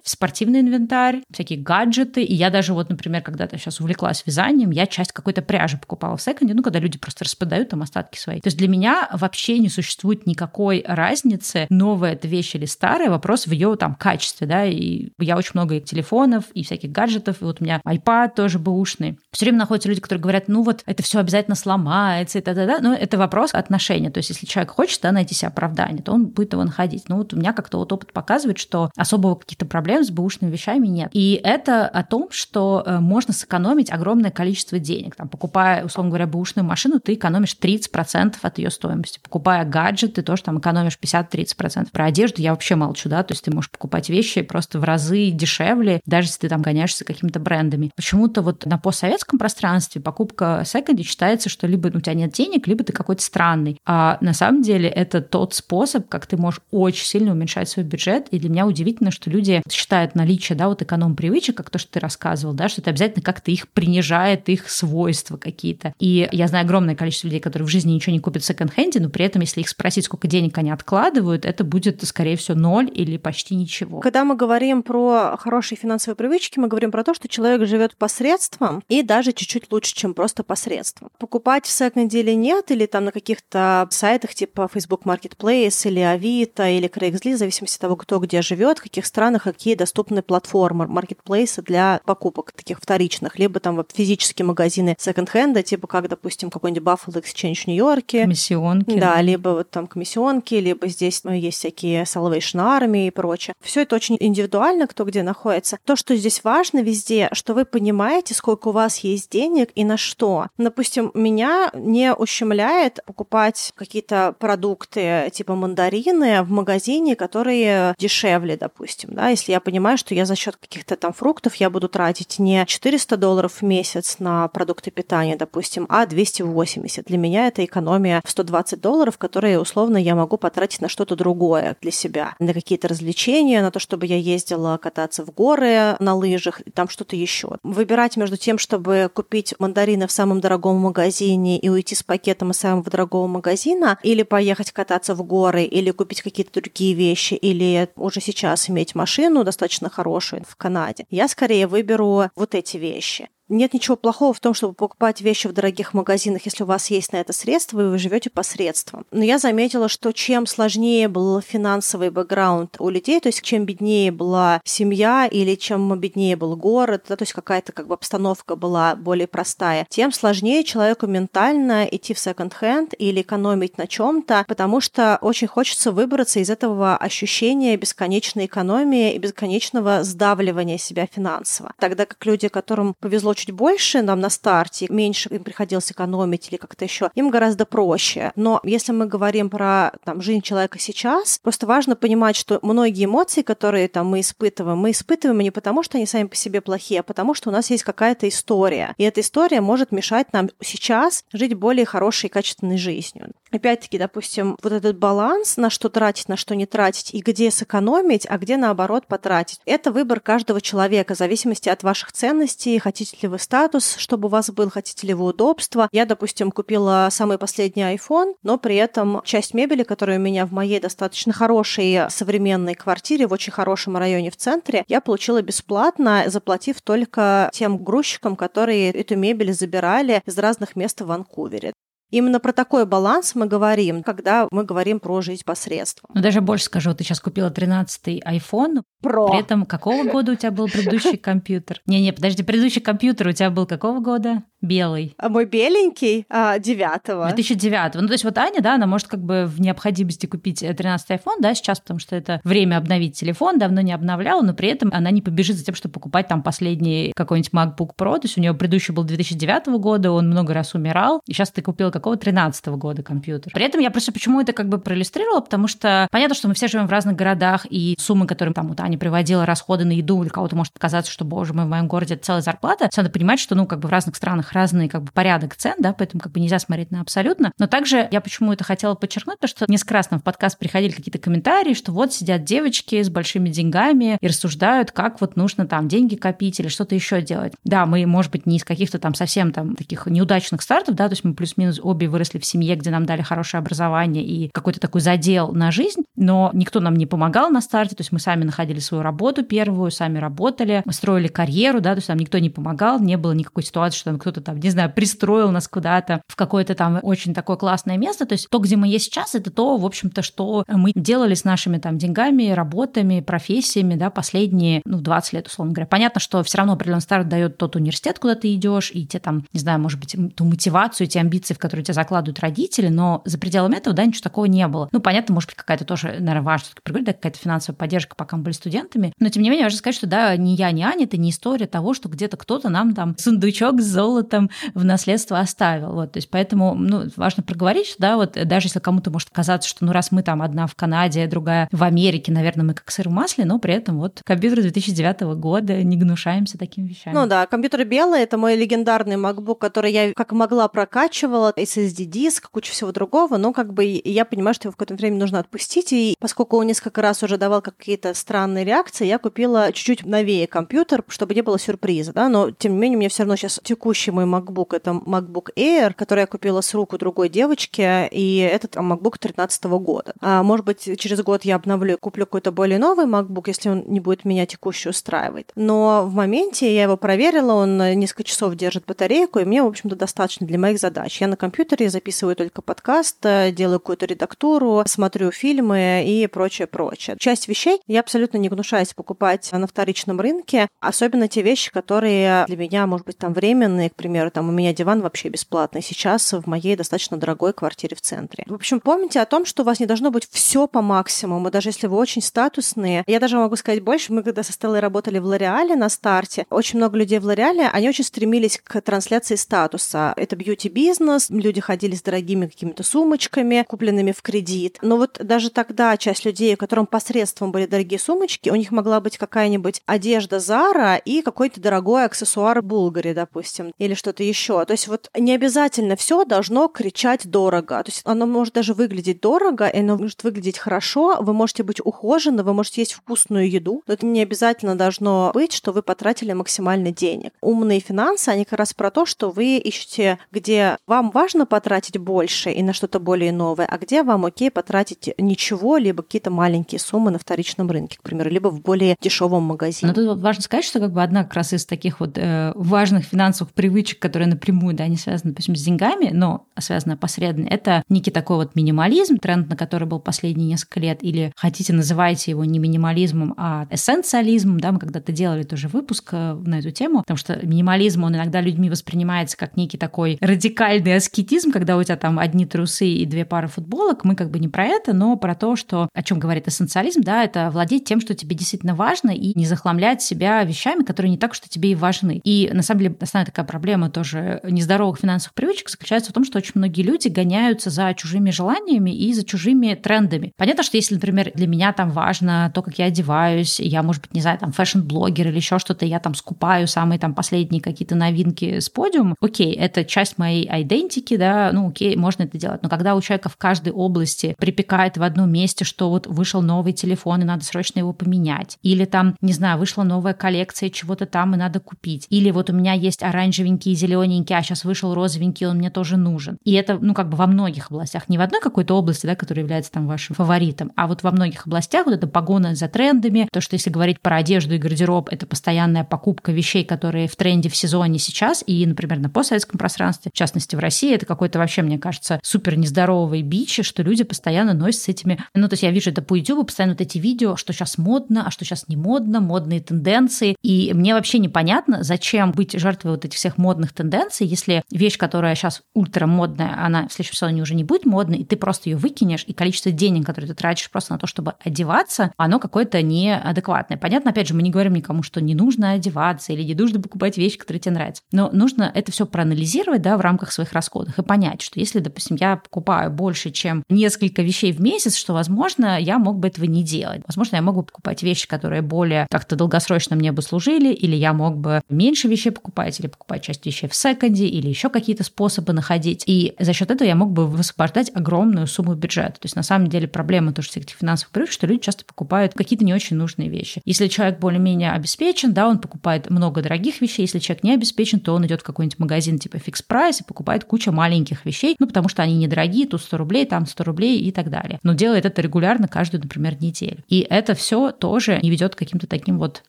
спортивный инвентарь, всякие гаджеты, и я даже вот, например, когда-то сейчас увлеклась вязанием, я часть какой-то пряжи покупала в секонде, ну, когда люди просто распадают там остатки свои. То есть для меня вообще не существует никакой разницы, новая это вещь или старая, вопрос в ее там качестве, да, и я очень много и телефонов, и всяких гаджетов, и вот у меня iPad тоже бэушный. Все время находятся люди, которые говорят, ну вот это все обязательно сломается, и т.д. Но это вопрос отношения. То есть если человек хочет да, найти себе оправдание, то он будет его находить. Но вот у меня как-то вот опыт показывает, что особого каких-то проблем с бэушными вещами нет. И это о том, что э, можно сэкономить огромное количество денег. Там, покупая, условно говоря, бэушную машину, ты экономишь 30% от ее стоимости. Покупая гаджет, ты тоже там экономишь 50-30%. Про одежду я вообще молчу, да, то есть ты можешь покупать вещи просто в разы дешевле, даже если ты там гоняешься какими-то брендами. Почему-то вот на постсоветском пространстве покупка секонди считается, что либо у тебя нет денег, либо ты какой-то странный. А на самом деле это тот способ, как ты можешь очень сильно уменьшать свой бюджет. И для меня удивительно, что люди считают наличие, да, вот эконом-привычек, как то, что ты рассказывал, да, что это обязательно как-то их принижает, их свойства какие-то. И я знаю огромное количество людей, которые в жизни ничего не купят в секонд-хенде, но при этом, если их спросить, сколько денег они откладывают, это будет, скорее всего, ноль или почти ничего. Когда мы говорим про хорошие финансовые привычки, мы говорим про то, что человек живет посредством и даже чуть-чуть лучше, чем просто посредством. Покупать в секонде или нет, или там на каких-то сайтах типа Facebook Marketplace или Авито или Craigslist, в зависимости от того, кто где живет, каких странах какие доступны платформы, маркетплейсы для покупок таких вторичных, либо там вот физические магазины секонд-хенда, типа как, допустим, какой-нибудь Buffalo Exchange в Нью-Йорке. Комиссионки. Да, либо вот там комиссионки, либо здесь ну, есть всякие Salvation Army и прочее. Все это очень индивидуально, кто где находится. То, что здесь важно везде, что вы понимаете, сколько у вас есть денег и на что. Допустим, меня не ущемляет покупать какие-то продукты типа мандарины в магазине, которые дешевле, допустим допустим, да, если я понимаю, что я за счет каких-то там фруктов я буду тратить не 400 долларов в месяц на продукты питания, допустим, а 280. Для меня это экономия в 120 долларов, которые условно я могу потратить на что-то другое для себя, на какие-то развлечения, на то, чтобы я ездила кататься в горы на лыжах, там что-то еще. Выбирать между тем, чтобы купить мандарины в самом дорогом магазине и уйти с пакетом из самого дорогого магазина, или поехать кататься в горы, или купить какие-то другие вещи, или уже сейчас иметь машину достаточно хорошую в Канаде, я скорее выберу вот эти вещи. Нет ничего плохого в том, чтобы покупать вещи в дорогих магазинах, если у вас есть на это средства, и вы живете посредством. Но я заметила, что чем сложнее был финансовый бэкграунд у людей, то есть чем беднее была семья или чем беднее был город, да, то есть какая-то как бы обстановка была более простая, тем сложнее человеку ментально идти в секонд-хенд или экономить на чем-то, потому что очень хочется выбраться из этого ощущения бесконечной экономии и бесконечного сдавливания себя финансово. Тогда как люди, которым повезло чуть больше нам на старте, меньше им приходилось экономить или как-то еще, им гораздо проще. Но если мы говорим про там, жизнь человека сейчас, просто важно понимать, что многие эмоции, которые там мы испытываем, мы испытываем не потому, что они сами по себе плохие, а потому что у нас есть какая-то история. И эта история может мешать нам сейчас жить более хорошей и качественной жизнью. Опять-таки, допустим, вот этот баланс, на что тратить, на что не тратить, и где сэкономить, а где, наоборот, потратить. Это выбор каждого человека, в зависимости от ваших ценностей, хотите ли вы статус, чтобы у вас был, хотите ли вы удобства. Я, допустим, купила самый последний iPhone, но при этом часть мебели, которая у меня в моей достаточно хорошей современной квартире в очень хорошем районе в центре, я получила бесплатно, заплатив только тем грузчикам, которые эту мебель забирали из разных мест в Ванкувере. Именно про такой баланс мы говорим, когда мы говорим про жизнь посредством. Ну, даже больше скажу, ты сейчас купила 13-й iPhone, про. При этом какого года у тебя был предыдущий компьютер? Не-не, подожди, предыдущий компьютер у тебя был какого года? Белый. А мой беленький? А, девятого. 2009. Ну, то есть вот Аня, да, она может как бы в необходимости купить 13 iPhone, да, сейчас, потому что это время обновить телефон, давно не обновляла, но при этом она не побежит за тем, чтобы покупать там последний какой-нибудь MacBook Pro, то есть у нее предыдущий был 2009 года, он много раз умирал, и сейчас ты купила какого 13 года компьютер. При этом я просто почему это как бы проиллюстрировала, потому что понятно, что мы все живем в разных городах, и суммы, которые там вот Аня приводила, расходы на еду, для кого-то может казаться, что, боже мой, в моем городе это целая зарплата, надо понимать, что, ну, как бы в разных странах разный как бы порядок цен, да, поэтому как бы нельзя смотреть на абсолютно. Но также я почему это хотела подчеркнуть, то что несколько раз нам в подкаст приходили какие-то комментарии, что вот сидят девочки с большими деньгами и рассуждают, как вот нужно там деньги копить или что-то еще делать. Да, мы, может быть, не из каких-то там совсем там таких неудачных стартов, да, то есть мы плюс-минус обе выросли в семье, где нам дали хорошее образование и какой-то такой задел на жизнь, но никто нам не помогал на старте, то есть мы сами находили свою работу первую, сами работали, строили карьеру, да, то есть нам никто не помогал, не было никакой ситуации, что там кто-то там, не знаю, пристроил нас куда-то в какое-то там очень такое классное место. То есть то, где мы есть сейчас, это то, в общем-то, что мы делали с нашими там деньгами, работами, профессиями, да, последние, ну, 20 лет, условно говоря. Понятно, что все равно определенный старт дает тот университет, куда ты идешь, и те там, не знаю, может быть, ту мотивацию, те амбиции, в которые тебя закладывают родители, но за пределами этого, да, ничего такого не было. Ну, понятно, может быть, какая-то тоже, наверное, важная да, какая-то финансовая поддержка, пока мы были студентами. Но, тем не менее, важно сказать, что, да, ни я, ни Аня, это не история того, что где-то кто-то нам там сундучок с золотом в наследство оставил. Вот, то есть поэтому ну, важно проговорить, что да, вот даже если кому-то может казаться, что ну раз мы там одна в Канаде, другая в Америке, наверное, мы как сыр в масле, но при этом вот компьютер 2009 года, не гнушаемся такими вещами. Ну да, компьютер белый, это мой легендарный MacBook, который я как могла прокачивала, SSD-диск, куча всего другого, но как бы я понимаю, что его в какое-то время нужно отпустить, и поскольку он несколько раз уже давал какие-то странные реакции, я купила чуть-чуть новее компьютер, чтобы не было сюрприза, да, но тем не менее у меня все равно сейчас текущий мой MacBook это MacBook Air, который я купила с рук у другой девочки, и этот MacBook 2013 года. А, может быть, через год я обновлю, куплю какой-то более новый MacBook, если он не будет меня текущий устраивать. Но в моменте я его проверила, он несколько часов держит батарейку, и мне, в общем-то, достаточно для моих задач. Я на компьютере записываю только подкаст, делаю какую-то редактуру, смотрю фильмы и прочее, прочее. Часть вещей я абсолютно не гнушаюсь покупать на вторичном рынке, особенно те вещи, которые для меня, может быть, там временные, к примеру, там у меня диван вообще бесплатный сейчас в моей достаточно дорогой квартире в центре. В общем, помните о том, что у вас не должно быть все по максимуму, даже если вы очень статусные. Я даже могу сказать больше, мы когда со Стеллой работали в Лореале на старте, очень много людей в Лореале, они очень стремились к трансляции статуса. Это бьюти-бизнес, люди ходили с дорогими какими-то сумочками, купленными в кредит. Но вот даже тогда часть людей, которым посредством были дорогие сумочки, у них могла быть какая-нибудь одежда Зара и какой-то дорогой аксессуар Булгари, допустим, или что-то еще. То есть вот не обязательно все должно кричать дорого. То есть оно может даже выглядеть дорого, и оно может выглядеть хорошо, вы можете быть ухожены, вы можете есть вкусную еду, но это не обязательно должно быть, что вы потратили максимально денег. Умные финансы, они как раз про то, что вы ищете, где вам важно потратить больше и на что-то более новое, а где вам окей потратить ничего, либо какие-то маленькие суммы на вторичном рынке, к примеру, либо в более дешевом магазине. Но тут вот важно сказать, что как бы одна как раз из таких вот э, важных финансовых привычек, которые напрямую, да, не связаны, допустим, с деньгами, но связаны посредственно, это некий такой вот минимализм, тренд, на который был последние несколько лет, или хотите, называйте его не минимализмом, а эссенциализмом, да, мы когда-то делали тоже выпуск э, на эту тему, потому что минимализм, он иногда людьми воспринимается как некий такой радикальный аскетизм, когда у тебя там одни трусы и две пары футболок, мы как бы не про это, но про то, что, о чем говорит эссенциализм, да, это владеть тем, что тебе действительно важно, и не захламлять себя вещами, которые не так, что тебе и важны. И на самом деле основная такая проблема тоже нездоровых финансовых привычек заключается в том, что очень многие люди гоняются за чужими желаниями и за чужими трендами. Понятно, что если, например, для меня там важно то, как я одеваюсь, я, может быть, не знаю, там fashion-блогер или еще что-то, я там скупаю самые там последние какие-то новинки с подиума, окей, это часть моей идентики, да, ну окей, можно это делать. Но когда у человека в каждой области припекает в одном месте, что вот вышел новый телефон, и надо срочно его поменять, или там, не знаю, вышла новая коллекция чего-то там, и надо купить, или вот у меня есть оранжевенький и зелененький, а сейчас вышел розовенький, он мне тоже нужен. И это, ну, как бы во многих областях, не в одной какой-то области, да, которая является там вашим фаворитом, а вот во многих областях вот эта погона за трендами, то, что если говорить про одежду и гардероб, это постоянная покупка вещей, которые в тренде в сезоне сейчас, и, например, на постсоветском пространстве, в частности в России, это какой-то вообще, мне кажется, супер нездоровый бич, что люди постоянно носят с этими, ну, то есть я вижу это по YouTube, постоянно вот эти видео, что сейчас модно, а что сейчас не модно, модные тенденции, и мне вообще непонятно, зачем быть жертвой вот этих всех модных тенденций, если вещь, которая сейчас ультра модная, она в следующем сезоне уже не будет модной, и ты просто ее выкинешь, и количество денег, которые ты тратишь просто на то, чтобы одеваться, оно какое-то неадекватное. Понятно, опять же, мы не говорим никому, что не нужно одеваться или не нужно покупать вещи, которые тебе нравятся. Но нужно это все проанализировать, да, в рамках своих расходов и понять, что если, допустим, я покупаю больше, чем несколько вещей в месяц, что, возможно, я мог бы этого не делать. Возможно, я мог бы покупать вещи, которые более как-то долгосрочно мне бы служили, или я мог бы меньше вещей покупать, или покупать часть вещей в секонде, или еще какие-то способы находить. И за счет этого я мог бы высвобождать огромную сумму бюджета. То есть, на самом деле, проблема тоже всех этих финансовых привычек, что люди часто покупают какие-то не очень нужные вещи. Если человек более-менее обеспечен, да, он покупает много дорогих вещей. Если человек не обеспечен, то он идет в какой-нибудь магазин типа фикс прайс и покупает кучу маленьких вещей, ну, потому что они недорогие, тут 100 рублей, там 100 рублей и так далее. Но делает это регулярно каждую, например, неделю. И это все тоже не ведет к каким-то таким вот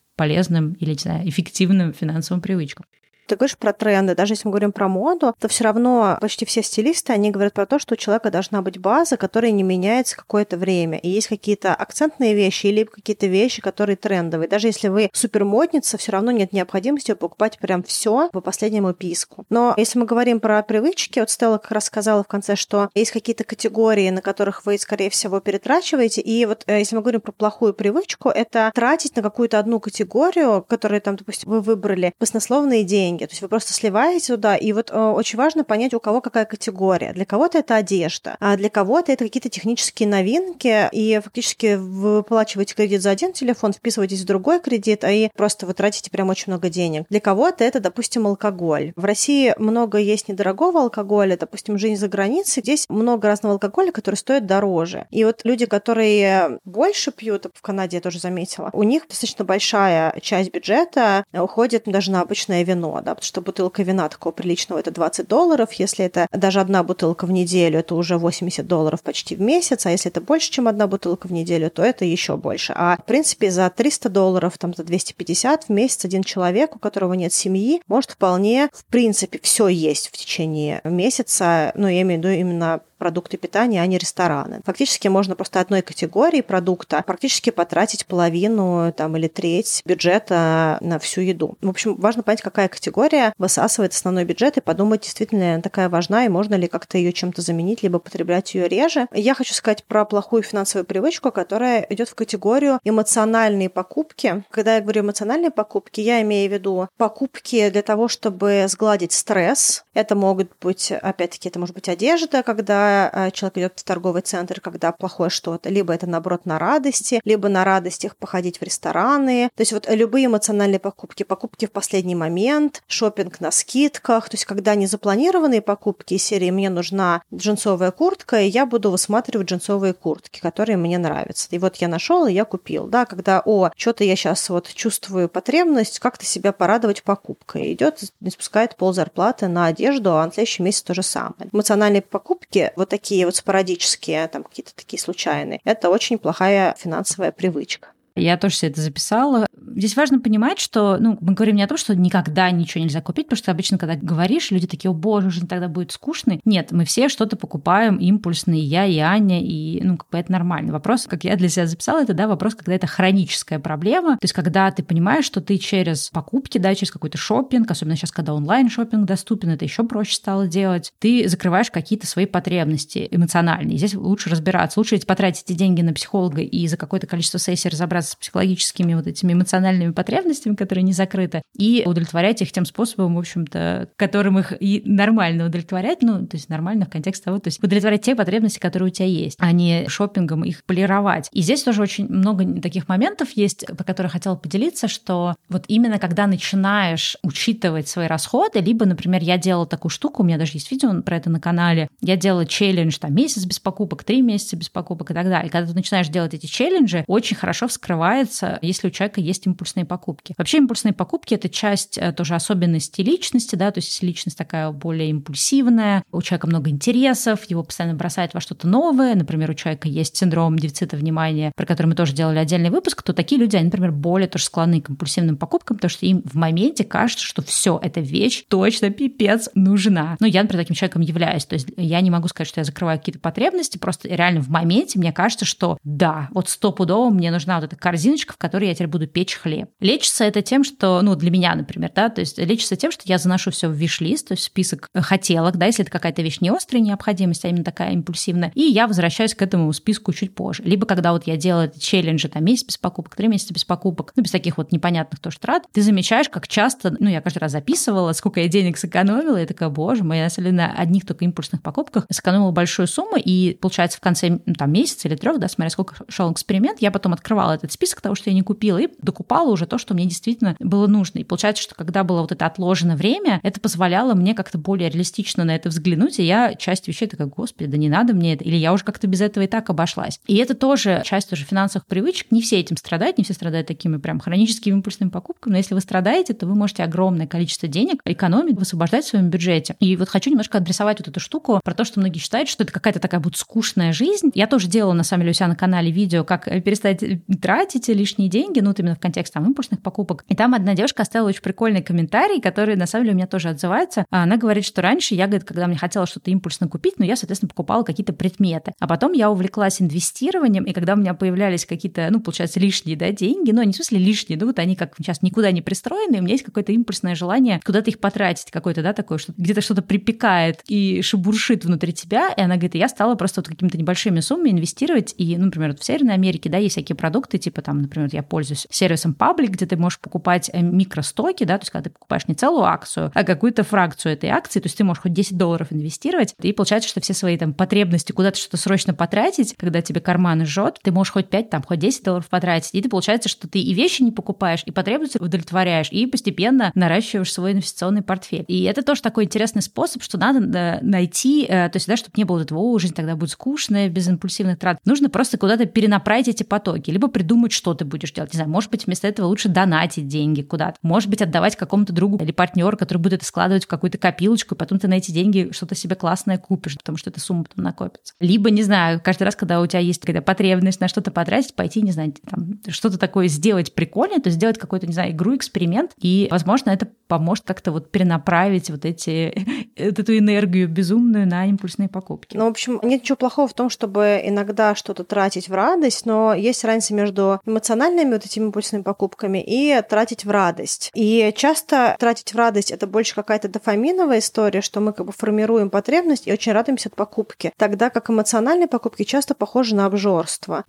полезным или, не знаю, эффективным финансовым привычкам. Ты говоришь про тренды, даже если мы говорим про моду, то все равно почти все стилисты, они говорят про то, что у человека должна быть база, которая не меняется какое-то время. И есть какие-то акцентные вещи или какие-то вещи, которые трендовые. Даже если вы супермодница, все равно нет необходимости покупать прям все по последнему писку. Но если мы говорим про привычки, вот Стелла как раз сказала в конце, что есть какие-то категории, на которых вы, скорее всего, перетрачиваете. И вот э, если мы говорим про плохую привычку, это тратить на какую-то одну категорию, которую там, допустим, вы выбрали, баснословные деньги деньги. То есть вы просто сливаете туда, и вот э, очень важно понять, у кого какая категория. Для кого-то это одежда, а для кого-то это какие-то технические новинки, и фактически вы выплачиваете кредит за один телефон, вписываетесь в другой кредит, а и просто вы тратите прям очень много денег. Для кого-то это, допустим, алкоголь. В России много есть недорогого алкоголя, допустим, жизнь за границей, здесь много разного алкоголя, который стоит дороже. И вот люди, которые больше пьют, в Канаде я тоже заметила, у них достаточно большая часть бюджета уходит даже на обычное вино да, потому что бутылка вина такого приличного это 20 долларов, если это даже одна бутылка в неделю, это уже 80 долларов почти в месяц, а если это больше, чем одна бутылка в неделю, то это еще больше. А в принципе за 300 долларов, там за 250 в месяц один человек, у которого нет семьи, может вполне в принципе все есть в течение месяца, ну я имею в виду именно продукты питания, а не рестораны. Фактически можно просто одной категории продукта практически потратить половину там, или треть бюджета на всю еду. В общем, важно понять, какая категория высасывает основной бюджет и подумать, действительно она такая важна и можно ли как-то ее чем-то заменить, либо потреблять ее реже. Я хочу сказать про плохую финансовую привычку, которая идет в категорию эмоциональные покупки. Когда я говорю эмоциональные покупки, я имею в виду покупки для того, чтобы сгладить стресс. Это могут быть, опять-таки, это может быть одежда, когда э, человек идет в торговый центр, когда плохое что-то, либо это, наоборот, на радости, либо на радостях походить в рестораны. То есть вот любые эмоциональные покупки, покупки в последний момент, шопинг на скидках, то есть когда не запланированные покупки из серии «мне нужна джинсовая куртка», и я буду высматривать джинсовые куртки, которые мне нравятся. И вот я нашел, и я купил. Да, когда, о, что-то я сейчас вот чувствую потребность, как-то себя порадовать покупкой. Идет, не спускает пол зарплаты на одежду, а на следующий месяц то же самое. Эмоциональные покупки, вот такие вот спорадические, там какие-то такие случайные, это очень плохая финансовая привычка. Я тоже все это записала. Здесь важно понимать, что ну, мы говорим не о том, что никогда ничего нельзя купить, потому что обычно, когда говоришь, люди такие, о боже, жизнь тогда будет скучной. Нет, мы все что-то покупаем импульсные, я и Аня, и ну, как бы это нормально. Вопрос, как я для себя записала, это да, вопрос, когда это хроническая проблема. То есть, когда ты понимаешь, что ты через покупки, да, через какой-то шопинг, особенно сейчас, когда онлайн шопинг доступен, это еще проще стало делать, ты закрываешь какие-то свои потребности эмоциональные. Здесь лучше разбираться. Лучше потратить эти деньги на психолога и за какое-то количество сессий разобраться с психологическими вот этими эмоциональными потребностями, которые не закрыты, и удовлетворять их тем способом, в общем-то, которым их и нормально удовлетворять, ну, то есть нормально в контексте того, то есть удовлетворять те потребности, которые у тебя есть, а не шопингом их полировать. И здесь тоже очень много таких моментов есть, по которым хотела поделиться, что вот именно когда начинаешь учитывать свои расходы, либо, например, я делала такую штуку, у меня даже есть видео про это на канале, я делала челлендж там месяц без покупок, три месяца без покупок и так далее. И когда ты начинаешь делать эти челленджи, очень хорошо вскрывать открывается, если у человека есть импульсные покупки. Вообще импульсные покупки — это часть э, тоже особенности личности, да, то есть если личность такая более импульсивная, у человека много интересов, его постоянно бросает во что-то новое, например, у человека есть синдром дефицита внимания, про который мы тоже делали отдельный выпуск, то такие люди, они, например, более тоже склонны к импульсивным покупкам, потому что им в моменте кажется, что все, эта вещь точно пипец нужна. Ну, я, например, таким человеком являюсь, то есть я не могу сказать, что я закрываю какие-то потребности, просто реально в моменте мне кажется, что да, вот стопудово мне нужна вот эта корзиночка, в которой я теперь буду печь хлеб. Лечится это тем, что, ну, для меня, например, да, то есть лечится тем, что я заношу все в виш-лист, то есть список хотелок, да, если это какая-то вещь не острая необходимость, а именно такая импульсивная, и я возвращаюсь к этому списку чуть позже. Либо когда вот я делаю эти челленджи, там, месяц без покупок, три месяца без покупок, ну, без таких вот непонятных тоже трат, ты замечаешь, как часто, ну, я каждый раз записывала, сколько я денег сэкономила, и такая, боже мой, я, на одних только импульсных покупках сэкономила большую сумму, и, получается, в конце ну, там, месяца или трех, да, смотря сколько шел эксперимент, я потом открывала этот список того, что я не купила, и докупала уже то, что мне действительно было нужно. И получается, что когда было вот это отложено время, это позволяло мне как-то более реалистично на это взглянуть, и я часть вещей такая, господи, да не надо мне это, или я уже как-то без этого и так обошлась. И это тоже часть тоже финансовых привычек. Не все этим страдают, не все страдают такими прям хроническими импульсными покупками, но если вы страдаете, то вы можете огромное количество денег экономить, высвобождать в своем бюджете. И вот хочу немножко адресовать вот эту штуку про то, что многие считают, что это какая-то такая будет скучная жизнь. Я тоже делала, на самом деле, у себя на канале видео, как перестать тратить лишние деньги, ну, вот именно в контексте там импульсных покупок. И там одна девушка оставила очень прикольный комментарий, который, на самом деле, у меня тоже отзывается. Она говорит, что раньше я, говорит, когда мне хотела что-то импульсно купить, ну, я, соответственно, покупала какие-то предметы. А потом я увлеклась инвестированием, и когда у меня появлялись какие-то, ну, получается, лишние, да, деньги, ну, не в смысле лишние, ну, вот они как сейчас никуда не пристроены, и у меня есть какое-то импульсное желание куда-то их потратить, какое-то, да, такое, что где-то что-то припекает и шебуршит внутри тебя, и она говорит, я стала просто вот какими-то небольшими суммами инвестировать, и, ну, например, вот в Северной Америке, да, есть всякие продукты, типа там, например, я пользуюсь сервисом Public, где ты можешь покупать э, микростоки, да, то есть когда ты покупаешь не целую акцию, а какую-то фракцию этой акции, то есть ты можешь хоть 10 долларов инвестировать, и получается, что все свои там потребности куда-то что-то срочно потратить, когда тебе карманы жжет, ты можешь хоть 5, там, хоть 10 долларов потратить, и ты получается, что ты и вещи не покупаешь, и потребности удовлетворяешь, и постепенно наращиваешь свой инвестиционный портфель. И это тоже такой интересный способ, что надо найти, э, то есть, да, чтобы не было этого, о, жизнь тогда будет скучная, без импульсивных трат. Нужно просто куда-то перенаправить эти потоки, либо придумать, что ты будешь делать. Не знаю, может быть, вместо вместо этого лучше донатить деньги куда-то. Может быть, отдавать какому-то другу или партнеру, который будет это складывать в какую-то копилочку, и потом ты на эти деньги что-то себе классное купишь, потому что эта сумма потом накопится. Либо, не знаю, каждый раз, когда у тебя есть какая-то потребность на что-то потратить, пойти, не знаю, там, что-то такое сделать прикольное, то сделать какую-то, не знаю, игру, эксперимент, и, возможно, это поможет как-то вот перенаправить вот эти, эту энергию безумную на импульсные покупки. Ну, в общем, нет ничего плохого в том, чтобы иногда что-то тратить в радость, но есть разница между эмоциональными вот этими импульсными покупками и тратить в радость. И часто тратить в радость это больше какая-то дофаминовая история, что мы как бы формируем потребность и очень радуемся от покупки. Тогда как эмоциональные покупки часто похожи на обжорство.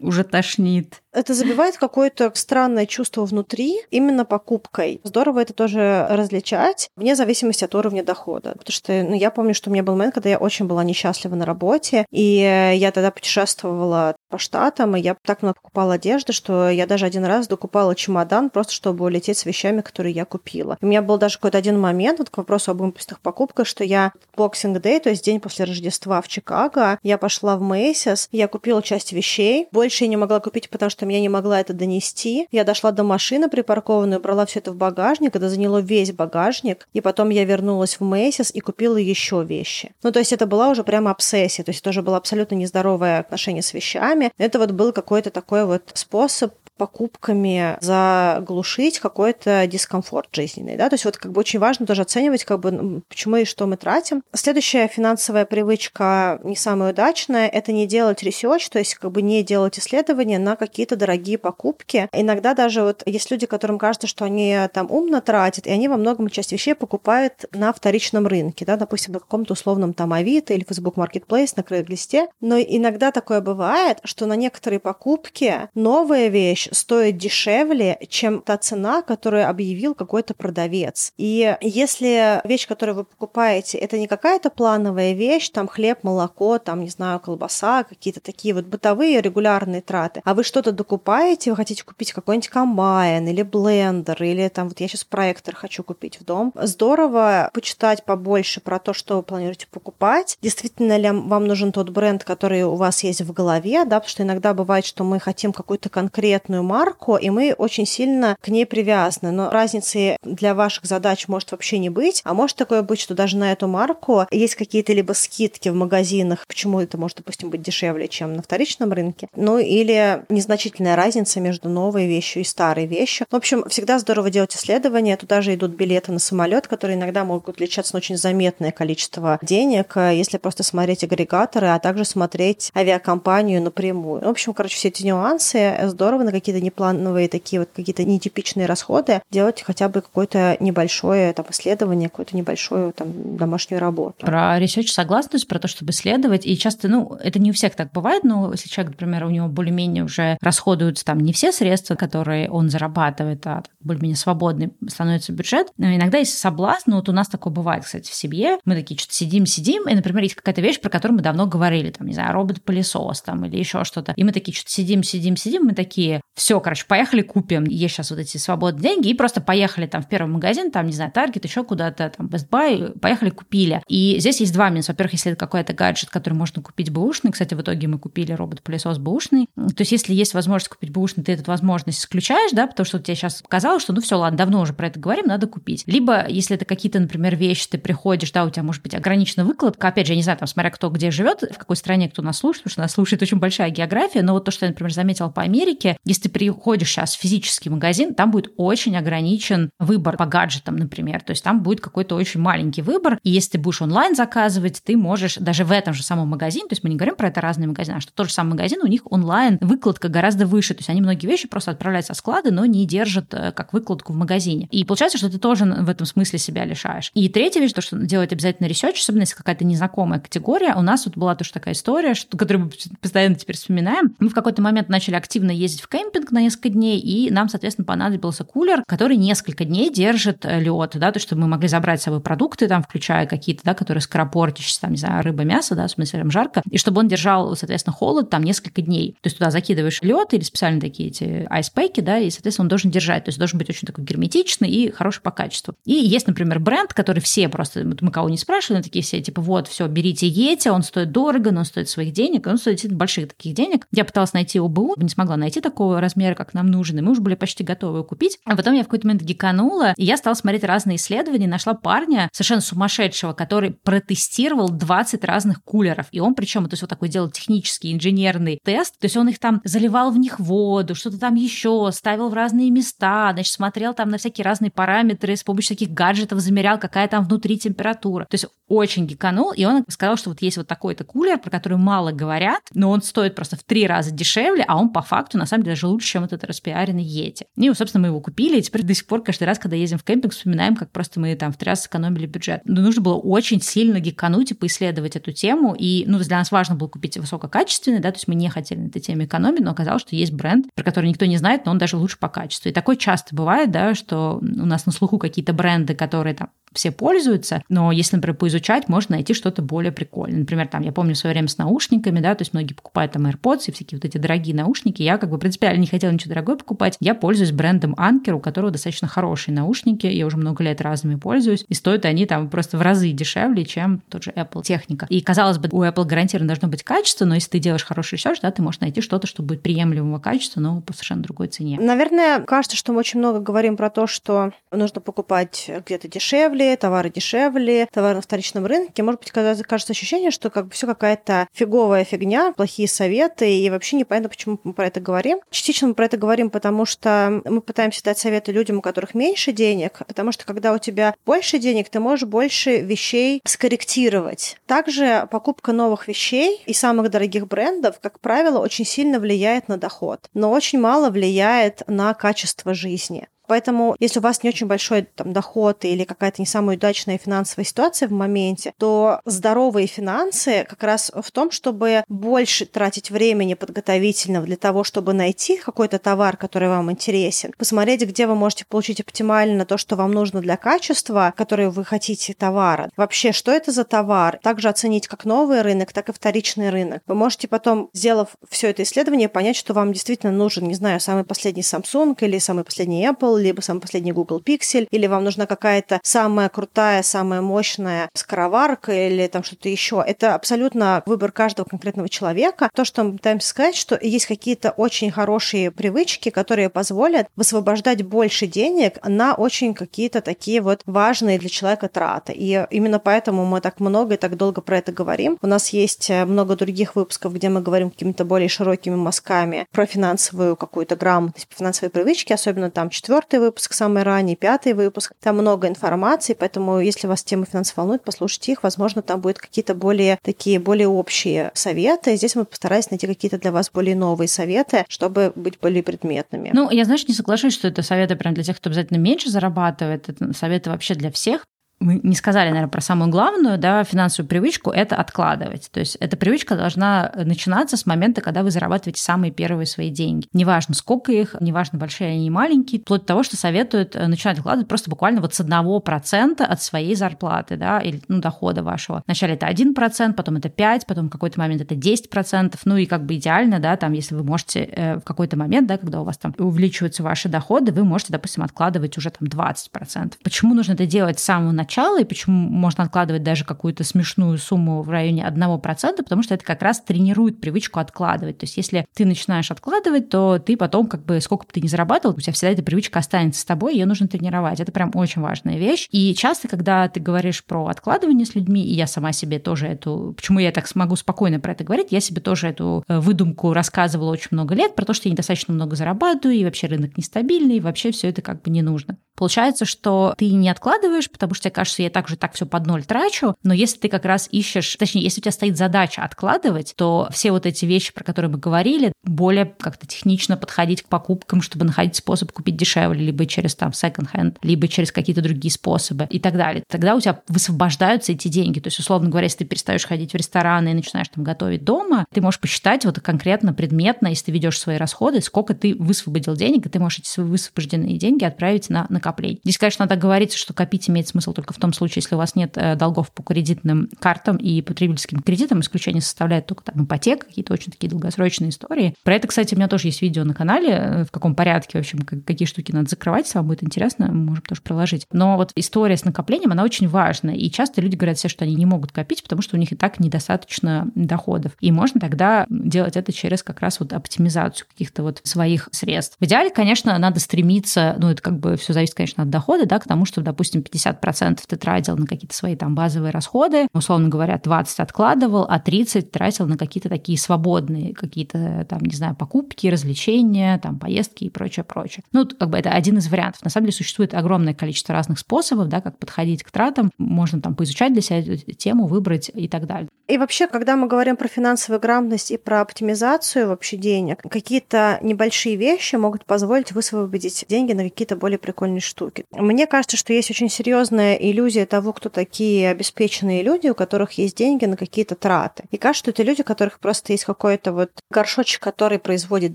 Уже тошнит. Это забивает какое-то странное чувство внутри именно покупкой. Здорово это тоже различать вне зависимости от уровня дохода. Потому что ну, я помню, что у меня был момент, когда я очень была несчастлива на работе, и я тогда путешествовала по штатам, и я так много покупала одежды, что я даже один раз докупала чемодан просто, чтобы улететь с вещами, которые я купила. У меня был даже какой-то один момент, вот к вопросу об импульсных покупках, что я Boxing Day, то есть день после Рождества в Чикаго, я пошла в Мейсис, я купила часть вещей, больше я не могла купить, потому что я не могла это донести. Я дошла до машины припаркованную, брала все это в багажник, это заняло весь багажник, и потом я вернулась в Мейсис и купила еще вещи. Ну, то есть это была уже прямо обсессия, то есть это уже было абсолютно нездоровое отношение с вещами. Это вот был какой-то такой вот способ покупками заглушить какой-то дискомфорт жизненный. Да? То есть вот как бы очень важно тоже оценивать, как бы, почему и что мы тратим. Следующая финансовая привычка не самая удачная – это не делать research, то есть как бы не делать исследования на какие-то дорогие покупки. Иногда даже вот есть люди, которым кажется, что они там умно тратят, и они во многом часть вещей покупают на вторичном рынке, да, допустим, на каком-то условном там Авито или Facebook Marketplace на Craigslist е. Но иногда такое бывает, что на некоторые покупки новая вещь стоит дешевле, чем та цена, которую объявил какой-то продавец. И если вещь, которую вы покупаете, это не какая-то плановая вещь, там хлеб, молоко, там, не знаю, колбаса, какие-то такие вот бытовые регулярные траты, а вы что-то докупаете, вы хотите купить какой-нибудь комбайн или блендер, или там вот я сейчас проектор хочу купить в дом, здорово почитать побольше про то, что вы планируете покупать, действительно ли вам нужен тот бренд, который у вас есть в голове, да, потому что иногда бывает, что мы хотим какую-то конкретную марку, и мы очень сильно к ней привязаны. Но разницы для ваших задач может вообще не быть. А может такое быть, что даже на эту марку есть какие-то либо скидки в магазинах, почему это может, допустим, быть дешевле, чем на вторичном рынке, ну или незначительная разница между новой вещью и старой вещью. В общем, всегда здорово делать исследования. Туда же идут билеты на самолет, которые иногда могут отличаться на очень заметное количество денег, если просто смотреть агрегаторы, а также смотреть авиакомпанию напрямую. В общем, короче, все эти нюансы здорово на какие какие-то неплановые такие вот какие-то нетипичные расходы, делать хотя бы какое-то небольшое там исследование, какую-то небольшую там домашнюю работу. Про research согласна, то есть про то, чтобы исследовать. И часто, ну, это не у всех так бывает, но если человек, например, у него более-менее уже расходуются там не все средства, которые он зарабатывает, а более-менее свободный становится бюджет, иногда есть соблазн, вот у нас такое бывает, кстати, в семье, мы такие что-то сидим, сидим, и, например, есть какая-то вещь, про которую мы давно говорили, там, не знаю, робот-пылесос там или еще что-то, и мы такие что-то сидим, сидим, сидим, мы такие, все, короче, поехали купим. Есть сейчас вот эти свободные деньги, и просто поехали там в первый магазин, там, не знаю, Таргет, еще куда-то, там, Best Buy, поехали, купили. И здесь есть два минуса. Во-первых, если это какой-то гаджет, который можно купить бэушный, кстати, в итоге мы купили робот-пылесос бэушный, то есть если есть возможность купить бэушный, ты эту возможность исключаешь, да, потому что тебе сейчас показалось, что ну все, ладно, давно уже про это говорим, надо купить. Либо, если это какие-то, например, вещи, ты приходишь, да, у тебя может быть ограничена выкладка, опять же, я не знаю, там, смотря кто где живет, в какой стране кто нас слушает, потому что нас слушает очень большая география, но вот то, что я, например, заметила по Америке, если ты приходишь сейчас в физический магазин, там будет очень ограничен выбор по гаджетам, например. То есть там будет какой-то очень маленький выбор. И если ты будешь онлайн заказывать, ты можешь даже в этом же самом магазине, то есть мы не говорим про это разные магазины, а что тот же самый магазин, у них онлайн выкладка гораздо выше. То есть они многие вещи просто отправляют со склада, но не держат э, как выкладку в магазине. И получается, что ты тоже в этом смысле себя лишаешь. И третья вещь, то, что делать обязательно research, особенно если какая-то незнакомая категория. У нас вот была тоже такая история, что, которую мы постоянно теперь вспоминаем. Мы в какой-то момент начали активно ездить в кемпинг на несколько дней, и нам, соответственно, понадобился кулер, который несколько дней держит э, лед, да, то, чтобы мы могли забрать с собой продукты, там, включая какие-то, да, которые скоропортящиеся, там, не знаю, рыба, мясо, да, в смысле, жарко, и чтобы он держал, соответственно, холод там несколько дней. То есть туда закидываешь лед, работы или специально такие эти айспеки, да, и, соответственно, он должен держать, то есть должен быть очень такой герметичный и хороший по качеству. И есть, например, бренд, который все просто, мы кого не спрашивали, такие все, типа, вот, все, берите Йети, он стоит дорого, но он стоит своих денег, он стоит больших таких денег. Я пыталась найти ОБУ, не смогла найти такого размера, как нам нужен, и мы уже были почти готовы купить. А потом я в какой-то момент гиканула, и я стала смотреть разные исследования, нашла парня совершенно сумасшедшего, который протестировал 20 разных кулеров. И он причем, то есть вот такой делал технический, инженерный тест, то есть он их там заливал в них воду, что-то там еще, ставил в разные места, значит, смотрел там на всякие разные параметры, с помощью таких гаджетов замерял, какая там внутри температура. То есть очень гиканул, и он сказал, что вот есть вот такой-то кулер, про который мало говорят, но он стоит просто в три раза дешевле, а он по факту на самом деле даже лучше, чем этот распиаренный Йети. И, собственно, мы его купили, и теперь до сих пор каждый раз, когда ездим в кемпинг, вспоминаем, как просто мы там в три раза сэкономили бюджет. Но нужно было очень сильно гикануть и поисследовать эту тему, и ну, для нас важно было купить высококачественный, да, то есть мы не хотели на этой теме экономить, но оказалось, что есть бренд, про который никто не знает, но он даже лучше по качеству. И такое часто бывает, да, что у нас на слуху какие-то бренды, которые там все пользуются, но если, например, поизучать, можно найти что-то более прикольное. Например, там, я помню в свое время с наушниками, да, то есть многие покупают там AirPods и всякие вот эти дорогие наушники. Я как бы принципиально не хотела ничего дорогое покупать. Я пользуюсь брендом Anker, у которого достаточно хорошие наушники. Я уже много лет разными пользуюсь. И стоят они там просто в разы дешевле, чем тот же Apple техника. И, казалось бы, у Apple гарантированно должно быть качество, но если ты делаешь хороший research, да, ты можешь найти что-то, что будет приемлемого качества, но по совершенно другой цене. Наверное, кажется, что мы очень много говорим про то, что нужно покупать где-то дешевле, товары дешевле, товары на вторичном рынке. Может быть, кажется, кажется ощущение, что как бы все какая-то фиговая фигня, плохие советы, и вообще непонятно, почему мы про это говорим. Частично мы про это говорим, потому что мы пытаемся дать советы людям, у которых меньше денег, потому что когда у тебя больше денег, ты можешь больше вещей скорректировать. Также покупка новых вещей и самых дорогих брендов, как правило, очень сильно влияет на доход, но очень мало влияет на качество жизни. Поэтому, если у вас не очень большой там, доход или какая-то не самая удачная финансовая ситуация в моменте, то здоровые финансы как раз в том, чтобы больше тратить времени подготовительного для того, чтобы найти какой-то товар, который вам интересен, посмотреть, где вы можете получить оптимально то, что вам нужно для качества, которое вы хотите товара. Вообще, что это за товар? Также оценить как новый рынок, так и вторичный рынок. Вы можете потом, сделав все это исследование, понять, что вам действительно нужен, не знаю, самый последний Samsung или самый последний Apple, либо самый последний Google Pixel, или вам нужна какая-то самая крутая, самая мощная скороварка или там что-то еще. Это абсолютно выбор каждого конкретного человека. То, что мы пытаемся сказать, что есть какие-то очень хорошие привычки, которые позволят высвобождать больше денег на очень какие-то такие вот важные для человека траты. И именно поэтому мы так много и так долго про это говорим. У нас есть э, много других выпусков, где мы говорим какими-то более широкими мазками про финансовую какую-то грамотность, финансовые привычки, особенно там четвертый четвертый выпуск, самый ранний, пятый выпуск. Там много информации, поэтому если вас тема финансов волнует, послушайте их. Возможно, там будут какие-то более такие, более общие советы. Здесь мы постарались найти какие-то для вас более новые советы, чтобы быть более предметными. Ну, я, знаешь, не соглашусь, что это советы прям для тех, кто обязательно меньше зарабатывает. Это советы вообще для всех мы не сказали, наверное, про самую главную, да, финансовую привычку – это откладывать. То есть эта привычка должна начинаться с момента, когда вы зарабатываете самые первые свои деньги. Неважно, сколько их, неважно, большие они маленькие, вплоть до того, что советуют э, начинать откладывать просто буквально вот с одного процента от своей зарплаты, да, или ну, дохода вашего. Вначале это один процент, потом это 5, потом в какой-то момент это 10%. Ну и как бы идеально, да, там, если вы можете э, в какой-то момент, да, когда у вас там увеличиваются ваши доходы, вы можете, допустим, откладывать уже там 20%. Почему нужно это делать с самого начала? Начала, и почему можно откладывать даже какую-то смешную сумму в районе 1%, потому что это как раз тренирует привычку откладывать. То есть если ты начинаешь откладывать, то ты потом как бы сколько бы ты ни зарабатывал, у тебя всегда эта привычка останется с тобой, ее нужно тренировать. Это прям очень важная вещь. И часто, когда ты говоришь про откладывание с людьми, и я сама себе тоже эту... Почему я так смогу спокойно про это говорить? Я себе тоже эту э, выдумку рассказывала очень много лет про то, что я недостаточно много зарабатываю, и вообще рынок нестабильный, и вообще все это как бы не нужно. Получается, что ты не откладываешь, потому что тебе кажется, я также так все под ноль трачу, но если ты как раз ищешь, точнее, если у тебя стоит задача откладывать, то все вот эти вещи, про которые мы говорили, более как-то технично подходить к покупкам, чтобы находить способ купить дешевле, либо через там hand, либо через какие-то другие способы и так далее. Тогда у тебя высвобождаются эти деньги. То есть, условно говоря, если ты перестаешь ходить в рестораны и начинаешь там готовить дома, ты можешь посчитать вот конкретно, предметно, если ты ведешь свои расходы, сколько ты высвободил денег, и ты можешь эти свои высвобожденные деньги отправить на, на накоплений. Здесь, конечно, надо говорить, что копить имеет смысл только в том случае, если у вас нет э, долгов по кредитным картам и потребительским кредитам. Исключение составляет только там ипотека, какие-то очень такие долгосрочные истории. Про это, кстати, у меня тоже есть видео на канале, э, в каком порядке, в общем, какие штуки надо закрывать, вам будет интересно, можем тоже приложить. Но вот история с накоплением, она очень важна. И часто люди говорят все, что они не могут копить, потому что у них и так недостаточно доходов. И можно тогда делать это через как раз вот оптимизацию каких-то вот своих средств. В идеале, конечно, надо стремиться, ну, это как бы все зависит, конечно, от дохода, да, к тому, что, допустим, 50% ты тратил на какие-то свои там базовые расходы, условно говоря, 20 откладывал, а 30 тратил на какие-то такие свободные, какие-то там, не знаю, покупки, развлечения, там, поездки и прочее, прочее. Ну, как бы это один из вариантов. На самом деле существует огромное количество разных способов, да, как подходить к тратам. Можно там поизучать для себя эту тему, выбрать и так далее. И вообще, когда мы говорим про финансовую грамотность и про оптимизацию вообще денег, какие-то небольшие вещи могут позволить высвободить деньги на какие-то более прикольные штуки. Мне кажется, что есть очень серьезная иллюзия того, кто такие обеспеченные люди, у которых есть деньги на какие-то траты. И кажется, что это люди, у которых просто есть какой-то вот горшочек, который производит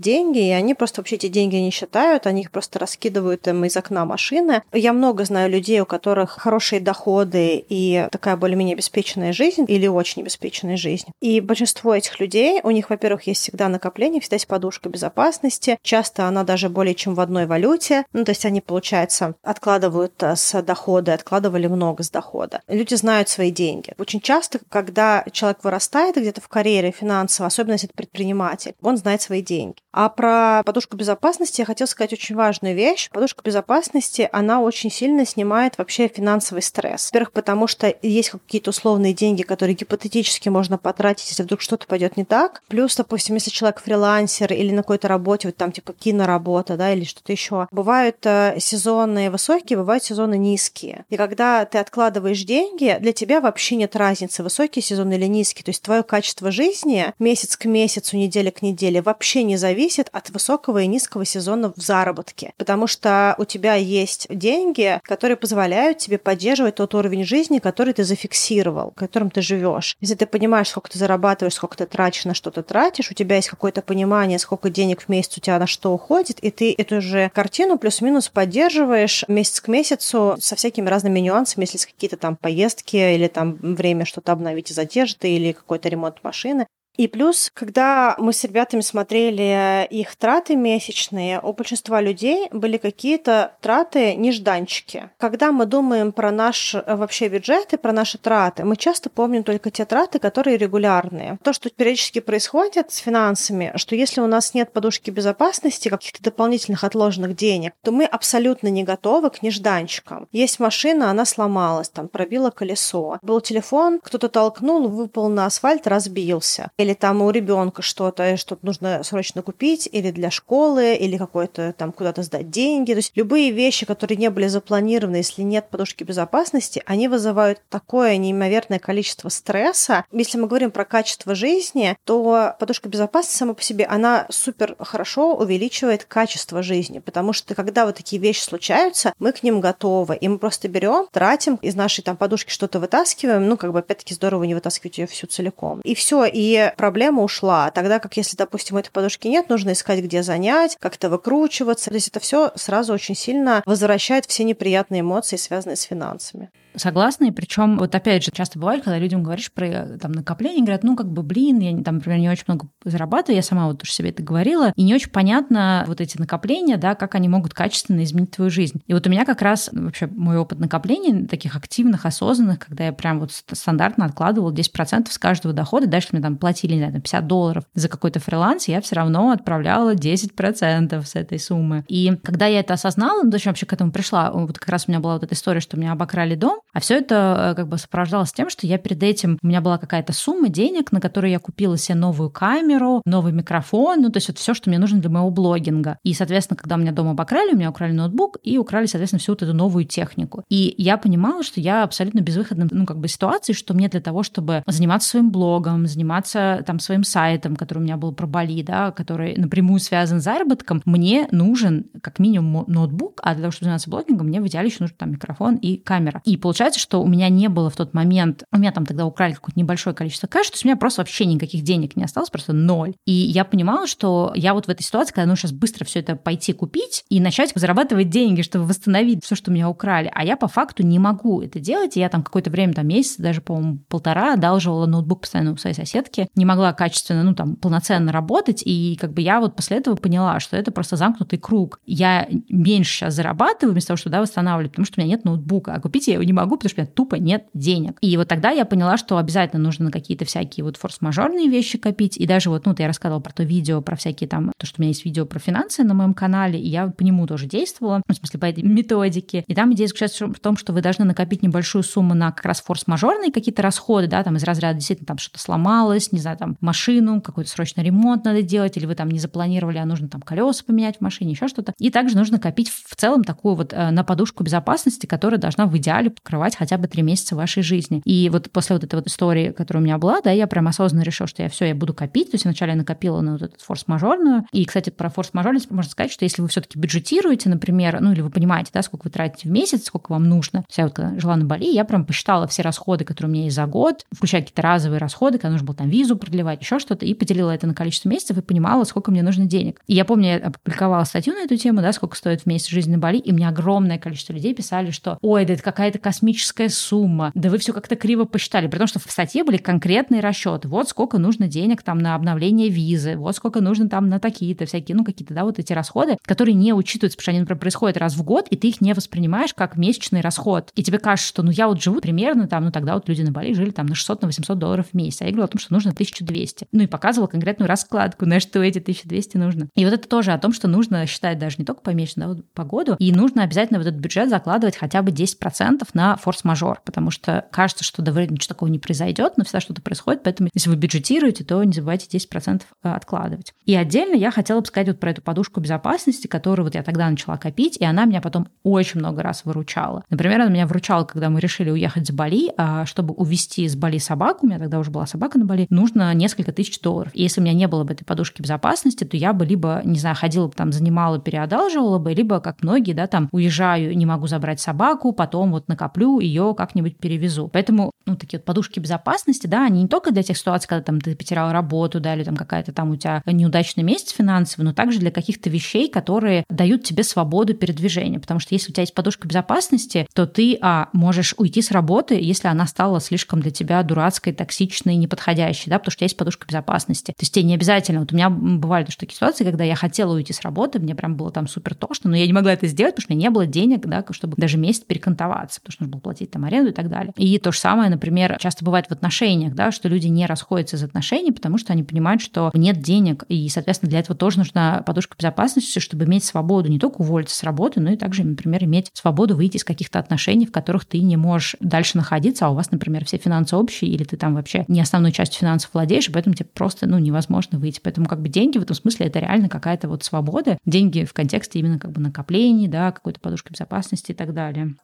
деньги, и они просто вообще эти деньги не считают, они их просто раскидывают им из окна машины. Я много знаю людей, у которых хорошие доходы и такая более-менее обеспеченная жизнь или очень обеспеченная жизнь. И большинство этих людей, у них, во-первых, есть всегда накопление, всегда есть подушка безопасности. Часто она даже более чем в одной валюте. Ну, то есть они, получается, откладывают э, с дохода, откладывали много с дохода. Люди знают свои деньги. Очень часто, когда человек вырастает где-то в карьере финансово, особенно если это предприниматель, он знает свои деньги. А про подушку безопасности я хотела сказать очень важную вещь. Подушка безопасности, она очень сильно снимает вообще финансовый стресс. Во-первых, потому что есть какие-то условные деньги, которые гипотетически можно потратить, если вдруг что-то пойдет не так. Плюс, допустим, если человек фрилансер или на какой-то работе, вот там типа киноработа, да, или что-то еще, бывают э, сезонные высокие, бывают сезоны низкие. И когда ты откладываешь деньги, для тебя вообще нет разницы, высокий сезон или низкий. То есть твое качество жизни месяц к месяцу, неделя к неделе вообще не зависит от высокого и низкого сезона в заработке. Потому что у тебя есть деньги, которые позволяют тебе поддерживать тот уровень жизни, который ты зафиксировал, которым ты живешь. Если ты понимаешь, сколько ты зарабатываешь, сколько ты тратишь, на что ты тратишь, у тебя есть какое-то понимание, сколько денег в месяц у тебя на что уходит, и ты эту же картину плюс-минус поддерживаешь месяц к месяцу со всякими разными нюансами, если есть какие-то там поездки или там время что-то обновить и задержит, или какой-то ремонт машины. И плюс, когда мы с ребятами смотрели их траты месячные, у большинства людей были какие-то траты нежданчики. Когда мы думаем про наш э, вообще бюджет и про наши траты, мы часто помним только те траты, которые регулярные. То, что периодически происходит с финансами, что если у нас нет подушки безопасности, каких-то дополнительных отложенных денег, то мы абсолютно не готовы к нежданчикам. Есть машина, она сломалась, там пробила колесо. Был телефон, кто-то толкнул, выпал на асфальт, разбился или там у ребенка что-то, что нужно срочно купить, или для школы, или какой-то там куда-то сдать деньги. То есть любые вещи, которые не были запланированы, если нет подушки безопасности, они вызывают такое неимоверное количество стресса. Если мы говорим про качество жизни, то подушка безопасности сама по себе, она супер хорошо увеличивает качество жизни, потому что когда вот такие вещи случаются, мы к ним готовы, и мы просто берем, тратим из нашей там подушки что-то вытаскиваем, ну как бы опять-таки здорово не вытаскивать ее всю целиком. И все, и проблема ушла. Тогда как если, допустим, этой подушки нет, нужно искать, где занять, как-то выкручиваться. То есть это все сразу очень сильно возвращает все неприятные эмоции, связанные с финансами согласна. И причем, вот опять же, часто бывает, когда людям говоришь про там, накопление, говорят, ну, как бы, блин, я, там, например, не очень много зарабатываю, я сама вот уже себе это говорила, и не очень понятно вот эти накопления, да, как они могут качественно изменить твою жизнь. И вот у меня как раз вообще мой опыт накоплений, таких активных, осознанных, когда я прям вот стандартно откладывала 10% с каждого дохода, дальше мне там платили, не знаю, 50 долларов за какой-то фриланс, я все равно отправляла 10% с этой суммы. И когда я это осознала, ну, зачем вообще к этому пришла, вот как раз у меня была вот эта история, что меня обокрали дом, а все это э, как бы сопровождалось тем, что я перед этим, у меня была какая-то сумма денег, на которую я купила себе новую камеру, новый микрофон, ну, то есть вот все, что мне нужно для моего блогинга. И, соответственно, когда у меня дома обокрали, у меня украли ноутбук и украли, соответственно, всю вот эту новую технику. И я понимала, что я абсолютно безвыходном, ну, как бы ситуации, что мне для того, чтобы заниматься своим блогом, заниматься там своим сайтом, который у меня был про Бали, да, который напрямую связан с заработком, мне нужен как минимум ноутбук, а для того, чтобы заниматься блогингом, мне в идеале еще нужен там микрофон и камера. И получается, что у меня не было в тот момент, у меня там тогда украли какое-то небольшое количество кэша, то есть у меня просто вообще никаких денег не осталось, просто ноль. И я понимала, что я вот в этой ситуации, когда ну сейчас быстро все это пойти купить и начать зарабатывать деньги, чтобы восстановить все, что меня украли, а я по факту не могу это делать, и я там какое-то время, там месяц, даже, по-моему, полтора одалживала ноутбук постоянно у своей соседки, не могла качественно, ну там, полноценно работать, и как бы я вот после этого поняла, что это просто замкнутый круг. Я меньше сейчас зарабатываю вместо того, чтобы да, восстанавливать, потому что у меня нет ноутбука, а купить я его не могу, потому что у меня тупо нет денег. И вот тогда я поняла, что обязательно нужно на какие-то всякие вот форс-мажорные вещи копить, и даже вот, ну, я рассказывала про то видео, про всякие там, то, что у меня есть видео про финансы на моем канале, и я по нему тоже действовала, ну, в смысле, по этой методике. И там идея заключается в том, что вы должны накопить небольшую сумму на как раз форс-мажорные какие-то расходы, да, там из разряда действительно там что-то сломалось, не знаю, там машину, какой-то срочный ремонт надо делать, или вы там не запланировали, а нужно там колеса поменять в машине, еще что-то. И также нужно копить в целом такую вот э, на подушку безопасности, которая должна в идеале покрывать хотя бы три месяца вашей жизни. И вот после вот этой вот истории, которая у меня была, да, я прям осознанно решила, что я все, я буду копить. То есть вначале накопила на вот этот форс-мажорную. И, кстати, про форс-мажорность можно сказать, что если вы все-таки бюджетируете, например, ну или вы понимаете, да, сколько вы тратите в месяц, сколько вам нужно. То я вот жила на Бали, я прям посчитала все расходы, которые у меня есть за год, включая какие-то разовые расходы, когда нужно было там визу продлевать, еще что-то, и поделила это на количество месяцев и понимала, сколько мне нужно денег. И я помню, я опубликовала статью на эту тему, да, сколько стоит в месяц жизнь на Бали, и мне огромное количество людей писали, что ой, да это какая-то космическая сумма, да вы все как-то криво посчитали, при том, что в статье были конкретные расчеты, вот сколько нужно денег там на обновление визы, вот сколько нужно там на такие-то всякие, ну какие-то, да, вот эти расходы, которые не учитываются, потому что они, например, происходят раз в год, и ты их не воспринимаешь как месячный расход. И тебе кажется, что ну я вот живу примерно там, ну тогда вот люди на Бали жили там на 600, на 800 долларов в месяц, а я говорила о том, что нужно 1200. Ну и показывала конкретную раскладку, на что эти 1200 нужно. И вот это тоже о том, что нужно считать даже не только по месячно, да, вот по году, и нужно обязательно в этот бюджет закладывать хотя бы 10% на форс-мажор, потому что кажется, что да вроде ничего такого не произойдет, но всегда что-то происходит, поэтому если вы бюджетируете, то не забывайте 10% э, откладывать. И отдельно я хотела бы сказать вот про эту подушку безопасности, которую вот я тогда начала копить, и она меня потом очень много раз выручала. Например, она меня выручала, когда мы решили уехать с Бали, а чтобы увезти с Бали собаку, у меня тогда уже была собака на Бали, нужно несколько тысяч долларов. И если у меня не было бы этой подушки безопасности, то я бы либо, не знаю, ходила бы там, занимала, переодалживала бы, либо, как многие, да, там, уезжаю, не могу забрать собаку, потом вот накоплю, ее как-нибудь перевезу. Поэтому, ну, такие вот подушки безопасности, да, они не только для тех ситуаций, когда там ты потерял работу, да, или там какая-то там у тебя неудачный месяц финансовый, но также для каких-то вещей, которые дают тебе свободу передвижения. Потому что если у тебя есть подушка безопасности, то ты, а, можешь уйти с работы, если она стала слишком для тебя дурацкой, токсичной, неподходящей, да, потому что есть подушка безопасности. То есть тебе не обязательно, вот у меня бывали тоже такие ситуации, когда я хотела уйти с работы, мне прям было там супер тошно, но я не могла это сделать, потому что у меня не было денег, да, чтобы даже месяц перекантоваться, потому что нужно было платить там аренду и так далее. И то же самое, например, часто бывает в отношениях, да, что люди не расходятся из отношений, потому что они понимают, что нет денег, и, соответственно, для этого тоже нужна подушка безопасности, чтобы иметь свободу не только уволиться с работы, но и также, например, иметь свободу выйти из каких-то отношений, в которых ты не можешь дальше находиться, а у вас, например, все финансы общие, или ты там вообще не основной частью финансов владеешь, и поэтому тебе просто ну, невозможно выйти. Поэтому как бы деньги в этом смысле это реально какая-то вот свобода. Деньги в контексте именно как бы накоплений, да, какой-то подушки безопасности и так далее.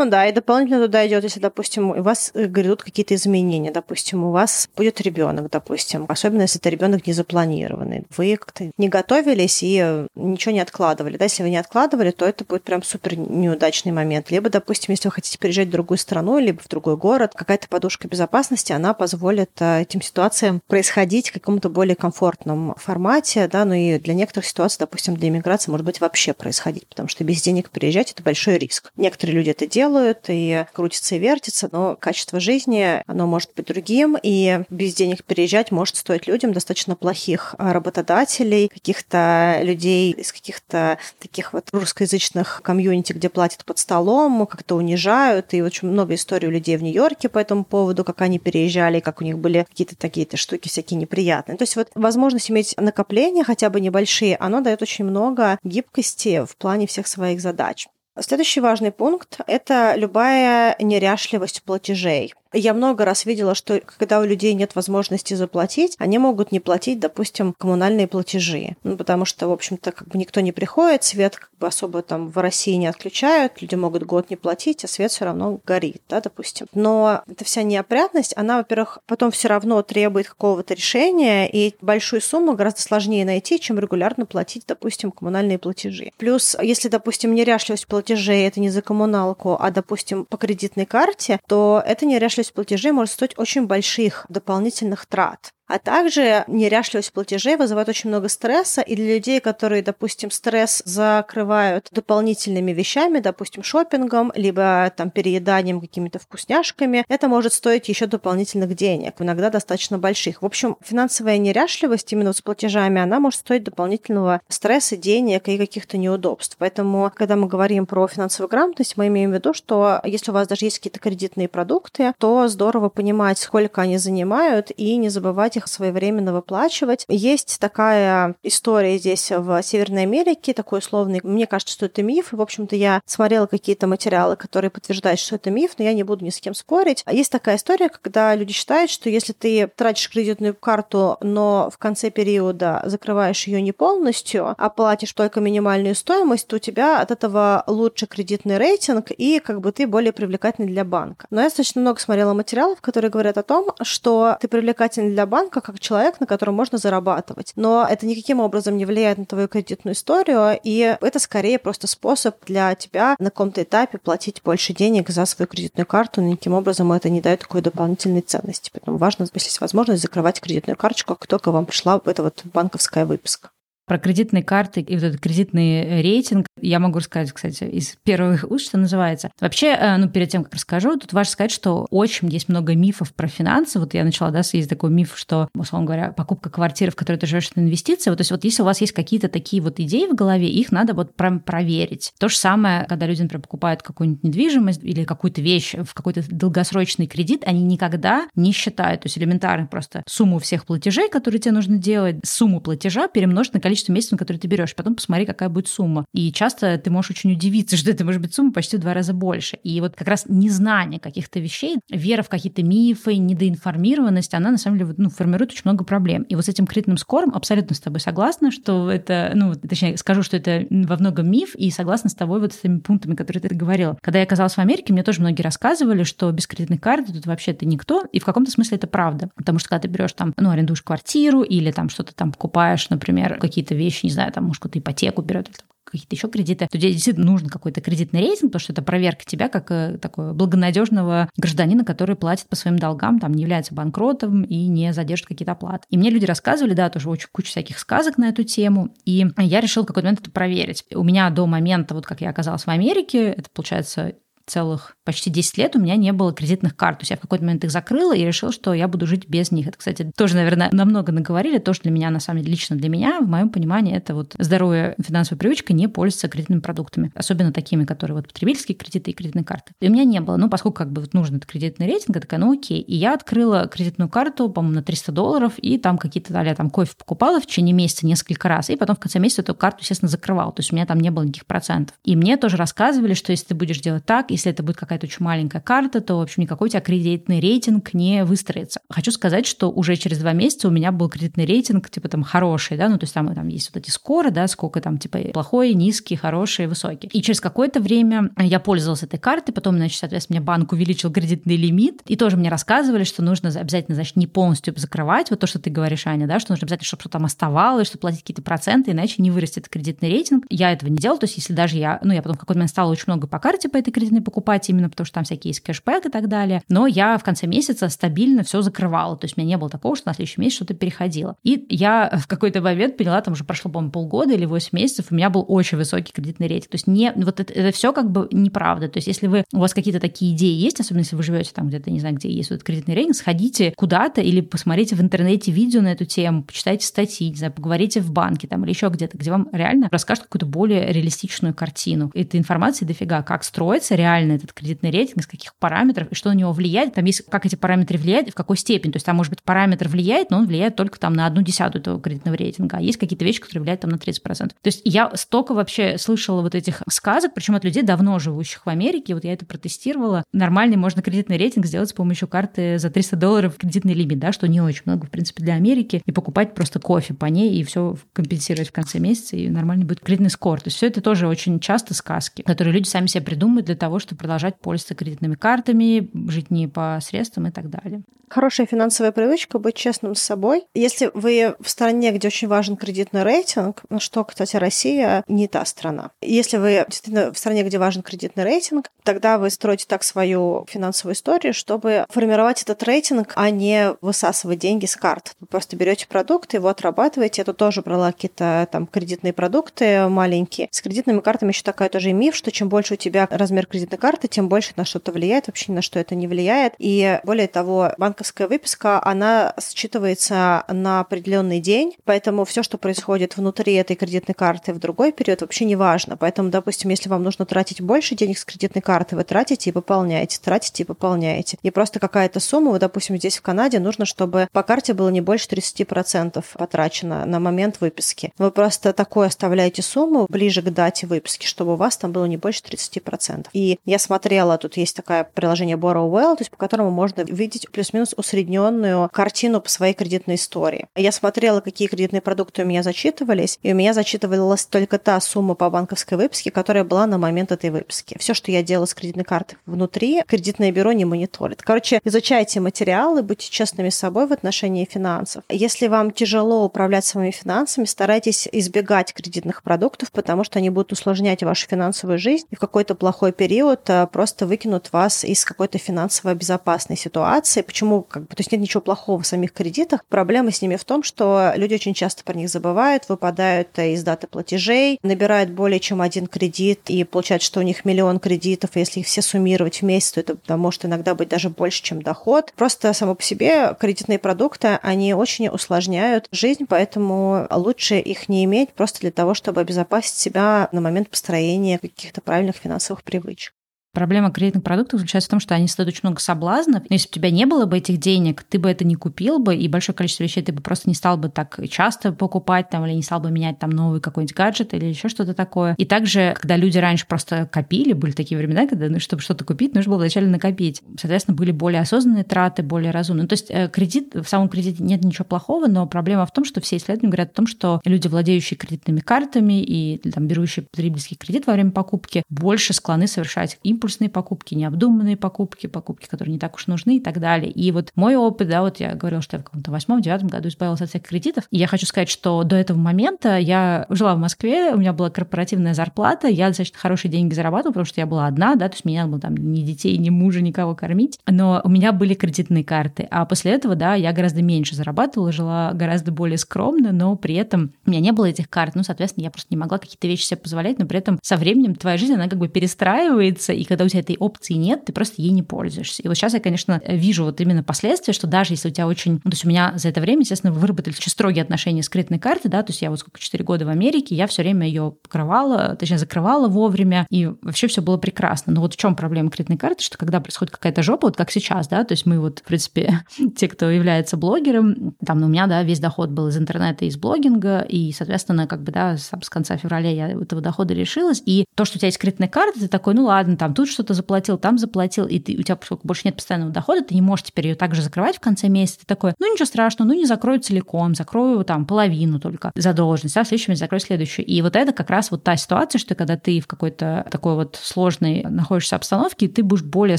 Ну да, и дополнительно туда идет, если, допустим, у вас э, грядут какие-то изменения, допустим, у вас будет ребенок, допустим, особенно если это ребенок не запланированный. Вы как-то не готовились и э, ничего не откладывали. Да, если вы не откладывали, то это будет прям супер неудачный момент. Либо, допустим, если вы хотите переезжать в другую страну, либо в другой город, какая-то подушка безопасности, она позволит э, этим ситуациям происходить в каком-то более комфортном формате, да, ну и для некоторых ситуаций, допустим, для иммиграции может быть вообще происходить, потому что без денег переезжать – это большой риск. Некоторые люди это делают, делают, и крутится и вертится, но качество жизни, оно может быть другим, и без денег переезжать может стоить людям достаточно плохих работодателей, каких-то людей из каких-то таких вот русскоязычных комьюнити, где платят под столом, как-то унижают, и очень много историй у людей в Нью-Йорке по этому поводу, как они переезжали, как у них были какие-то такие-то штуки всякие неприятные. То есть вот возможность иметь накопления, хотя бы небольшие, оно дает очень много гибкости в плане всех своих задач. Следующий важный пункт – это любая неряшливость платежей. Я много раз видела, что когда у людей нет возможности заплатить, они могут не платить, допустим, коммунальные платежи. Ну, потому что, в общем-то, как бы никто не приходит, свет как бы особо там в России не отключают, люди могут год не платить, а свет все равно горит, да, допустим. Но эта вся неопрятность, она, во-первых, потом все равно требует какого-то решения, и большую сумму гораздо сложнее найти, чем регулярно платить, допустим, коммунальные платежи. Плюс, если, допустим, неряшливость платежей это не за коммуналку, а, допустим, по кредитной карте, то эта неряшливость платежей может стоить очень больших дополнительных трат. А также неряшливость платежей вызывает очень много стресса, и для людей, которые, допустим, стресс закрывают дополнительными вещами, допустим, шопингом, либо там перееданием какими-то вкусняшками, это может стоить еще дополнительных денег, иногда достаточно больших. В общем, финансовая неряшливость именно с платежами, она может стоить дополнительного стресса, денег и каких-то неудобств. Поэтому, когда мы говорим про финансовую грамотность, мы имеем в виду, что если у вас даже есть какие-то кредитные продукты, то здорово понимать, сколько они занимают, и не забывать их своевременно выплачивать. Есть такая история здесь в Северной Америке, такой условный, мне кажется, что это миф, и, в общем-то, я смотрела какие-то материалы, которые подтверждают, что это миф, но я не буду ни с кем спорить. Есть такая история, когда люди считают, что если ты тратишь кредитную карту, но в конце периода закрываешь ее не полностью, а платишь только минимальную стоимость, то у тебя от этого лучше кредитный рейтинг, и как бы ты более привлекательный для банка. Но я достаточно много смотрела материалов, которые говорят о том, что ты привлекательный для банка, банка как человек, на котором можно зарабатывать. Но это никаким образом не влияет на твою кредитную историю, и это скорее просто способ для тебя на каком-то этапе платить больше денег за свою кредитную карту, но никаким образом это не дает такой дополнительной ценности. Поэтому важно, если есть возможность, закрывать кредитную карточку, как только вам пришла эта вот банковская выписка. Про кредитные карты и вот этот кредитный рейтинг я могу рассказать, кстати, из первых уст, что называется. Вообще, э, ну, перед тем, как расскажу, тут важно сказать, что очень есть много мифов про финансы. Вот я начала, да, есть такой миф, что, условно говоря, покупка квартиры, в которой ты живешь, это инвестиция. Вот, то есть вот если у вас есть какие-то такие вот идеи в голове, их надо вот прям проверить. То же самое, когда люди, например, покупают какую-нибудь недвижимость или какую-то вещь в какой-то долгосрочный кредит, они никогда не считают. То есть элементарно просто сумму всех платежей, которые тебе нужно делать, сумму платежа перемножить на количество количество месяцев, на которые ты берешь. Потом посмотри, какая будет сумма. И часто ты можешь очень удивиться, что это может быть сумма почти в два раза больше. И вот как раз незнание каких-то вещей, вера в какие-то мифы, недоинформированность, она на самом деле ну, формирует очень много проблем. И вот с этим кредитным скором абсолютно с тобой согласна, что это, ну, точнее, скажу, что это во многом миф, и согласна с тобой вот с этими пунктами, которые ты говорила. Когда я оказалась в Америке, мне тоже многие рассказывали, что без кредитной карты тут вообще ты никто, и в каком-то смысле это правда. Потому что когда ты берешь там, ну, арендуешь квартиру или там что-то там покупаешь, например, какие-то какие-то вещи, не знаю, там, может, кто-то ипотеку берет, или какие-то еще кредиты, то тебе действительно нужен какой-то кредитный рейтинг, потому что это проверка тебя как э, такого благонадежного гражданина, который платит по своим долгам, там не является банкротом и не задержит какие-то оплаты. И мне люди рассказывали, да, тоже очень куча всяких сказок на эту тему, и я решила в какой-то момент это проверить. У меня до момента, вот как я оказалась в Америке, это получается целых почти 10 лет у меня не было кредитных карт. То есть я в какой-то момент их закрыла и решила, что я буду жить без них. Это, кстати, тоже, наверное, намного наговорили. То, что для меня, на самом деле, лично для меня, в моем понимании, это вот здоровая финансовая привычка не пользоваться кредитными продуктами. Особенно такими, которые вот потребительские кредиты и кредитные карты. И у меня не было. Ну, поскольку как бы вот нужен этот кредитный рейтинг, я такая, ну окей. И я открыла кредитную карту, по-моему, на 300 долларов, и там какие-то, далее, там кофе покупала в течение месяца несколько раз, и потом в конце месяца эту карту, естественно, закрывала. То есть у меня там не было никаких процентов. И мне тоже рассказывали, что если ты будешь делать так, если это будет какая-то очень маленькая карта, то, в общем, никакой у тебя кредитный рейтинг не выстроится. Хочу сказать, что уже через два месяца у меня был кредитный рейтинг, типа там хороший, да, ну то есть там, там есть вот эти скоры, да, сколько там типа плохой, низкий, хороший, высокий. И через какое-то время я пользовалась этой картой, потом, значит, соответственно, мне банк увеличил кредитный лимит, и тоже мне рассказывали, что нужно обязательно, значит, не полностью закрывать, вот то, что ты говоришь, Аня, да, что нужно обязательно, чтобы что-то там оставалось, чтобы платить какие-то проценты, иначе не вырастет кредитный рейтинг. Я этого не делала, то есть если даже я, ну, я потом в какой-то момент стала очень много по карте по этой кредитной покупать, именно потому что там всякие есть кэшбэк и так далее. Но я в конце месяца стабильно все закрывала. То есть у меня не было такого, что на следующий месяц что-то переходило. И я в какой-то момент поняла, там уже прошло, по-моему, полгода или 8 месяцев, у меня был очень высокий кредитный рейтинг. То есть не, вот это, это все как бы неправда. То есть если вы, у вас какие-то такие идеи есть, особенно если вы живете там где-то, не знаю, где есть вот кредитный рейтинг, сходите куда-то или посмотрите в интернете видео на эту тему, почитайте статьи, не знаю, поговорите в банке там или еще где-то, где вам реально расскажут какую-то более реалистичную картину. Этой информации дофига, как строится реально реально этот кредитный рейтинг, с каких параметров, и что на него влияет. Там есть, как эти параметры влияют и в какой степени. То есть там, может быть, параметр влияет, но он влияет только там на одну десятую этого кредитного рейтинга. А есть какие-то вещи, которые влияют там на 30%. То есть я столько вообще слышала вот этих сказок, причем от людей, давно живущих в Америке. Вот я это протестировала. Нормальный можно кредитный рейтинг сделать с помощью карты за 300 долларов кредитный лимит, да, что не очень много, в принципе, для Америки. И покупать просто кофе по ней и все компенсировать в конце месяца, и нормальный будет кредитный скор. То есть все это тоже очень часто сказки, которые люди сами себе придумывают для того, чтобы продолжать пользоваться кредитными картами, жить не по средствам и так далее. Хорошая финансовая привычка быть честным с собой. Если вы в стране, где очень важен кредитный рейтинг, ну что, кстати, Россия не та страна. Если вы действительно в стране, где важен кредитный рейтинг, тогда вы строите так свою финансовую историю, чтобы формировать этот рейтинг, а не высасывать деньги с карт. Вы просто берете продукты, его отрабатываете. Это тоже брала какие-то там кредитные продукты маленькие. С кредитными картами еще такая тоже миф, что чем больше у тебя размер кредитной карты, тем больше на что-то влияет. Вообще на что это не влияет. И более того, банк банковская выписка, она считывается на определенный день, поэтому все, что происходит внутри этой кредитной карты в другой период, вообще не важно. Поэтому, допустим, если вам нужно тратить больше денег с кредитной карты, вы тратите и пополняете, тратите и пополняете. И просто какая-то сумма, вот, допустим, здесь в Канаде нужно, чтобы по карте было не больше 30% потрачено на момент выписки. Вы просто такое оставляете сумму ближе к дате выписки, чтобы у вас там было не больше 30%. И я смотрела, тут есть такое приложение Borrow Well, то есть по которому можно видеть плюс-минус плюс усредненную картину по своей кредитной истории. Я смотрела, какие кредитные продукты у меня зачитывались, и у меня зачитывалась только та сумма по банковской выписке, которая была на момент этой выписки. Все, что я делала с кредитной картой внутри, кредитное бюро не мониторит. Короче, изучайте материалы, будьте честными с собой в отношении финансов. Если вам тяжело управлять своими финансами, старайтесь избегать кредитных продуктов, потому что они будут усложнять вашу финансовую жизнь и в какой-то плохой период а, просто выкинут вас из какой-то финансово безопасной ситуации. Почему как бы, то есть нет ничего плохого в самих кредитах. Проблема с ними в том, что люди очень часто про них забывают, выпадают э, из даты платежей, набирают более чем один кредит и получают, что у них миллион кредитов, и если их все суммировать вместе, то это да, может иногда быть даже больше, чем доход. Просто само по себе кредитные продукты, они очень усложняют жизнь, поэтому лучше их не иметь просто для того, чтобы обезопасить себя на момент построения каких-то правильных финансовых привычек. Проблема кредитных продуктов заключается в том, что они создают очень много соблазнов. Но если бы у тебя не было бы этих денег, ты бы это не купил бы, и большое количество вещей ты бы просто не стал бы так часто покупать, там, или не стал бы менять там новый какой-нибудь гаджет или еще что-то такое. И также, когда люди раньше просто копили, были такие времена, когда, ну, чтобы что-то купить, нужно было вначале накопить. Соответственно, были более осознанные траты, более разумные. Ну, то есть э, кредит, в самом кредите нет ничего плохого, но проблема в том, что все исследования говорят о том, что люди, владеющие кредитными картами и там, берущие потребительский кредит во время покупки, больше склонны совершать им импульсные покупки, необдуманные покупки, покупки, которые не так уж нужны и так далее. И вот мой опыт, да, вот я говорила, что я в каком-то восьмом-девятом году избавилась от всех кредитов. И я хочу сказать, что до этого момента я жила в Москве, у меня была корпоративная зарплата, я достаточно хорошие деньги зарабатывала, потому что я была одна, да, то есть меня было там ни детей, ни мужа, никого кормить. Но у меня были кредитные карты. А после этого, да, я гораздо меньше зарабатывала, жила гораздо более скромно, но при этом у меня не было этих карт. Ну, соответственно, я просто не могла какие-то вещи себе позволять, но при этом со временем твоя жизнь, она как бы перестраивается, и когда у тебя этой опции нет, ты просто ей не пользуешься. И вот сейчас я, конечно, вижу вот именно последствия, что даже если у тебя очень... Ну, то есть у меня за это время, естественно, выработали очень строгие отношения с кредитной картой, да, то есть я вот сколько, 4 года в Америке, я все время ее покрывала, точнее, закрывала вовремя, и вообще все было прекрасно. Но вот в чем проблема кредитной карты, что когда происходит какая-то жопа, вот как сейчас, да, то есть мы вот, в принципе, те, кто является блогером, там ну, у меня, да, весь доход был из интернета из блогинга, и, соответственно, как бы, да, с конца февраля я этого дохода лишилась, и то, что у тебя есть кредитная карта, ты такой, ну ладно, там тут что-то заплатил, там заплатил, и ты, у тебя, поскольку больше нет постоянного дохода, ты не можешь теперь ее также закрывать в конце месяца. Ты такой, ну ничего страшного, ну не закрою целиком, закрою там половину только задолженность, а в следующем месяце закрою следующую. И вот это как раз вот та ситуация, что когда ты в какой-то такой вот сложной находишься обстановке, ты будешь более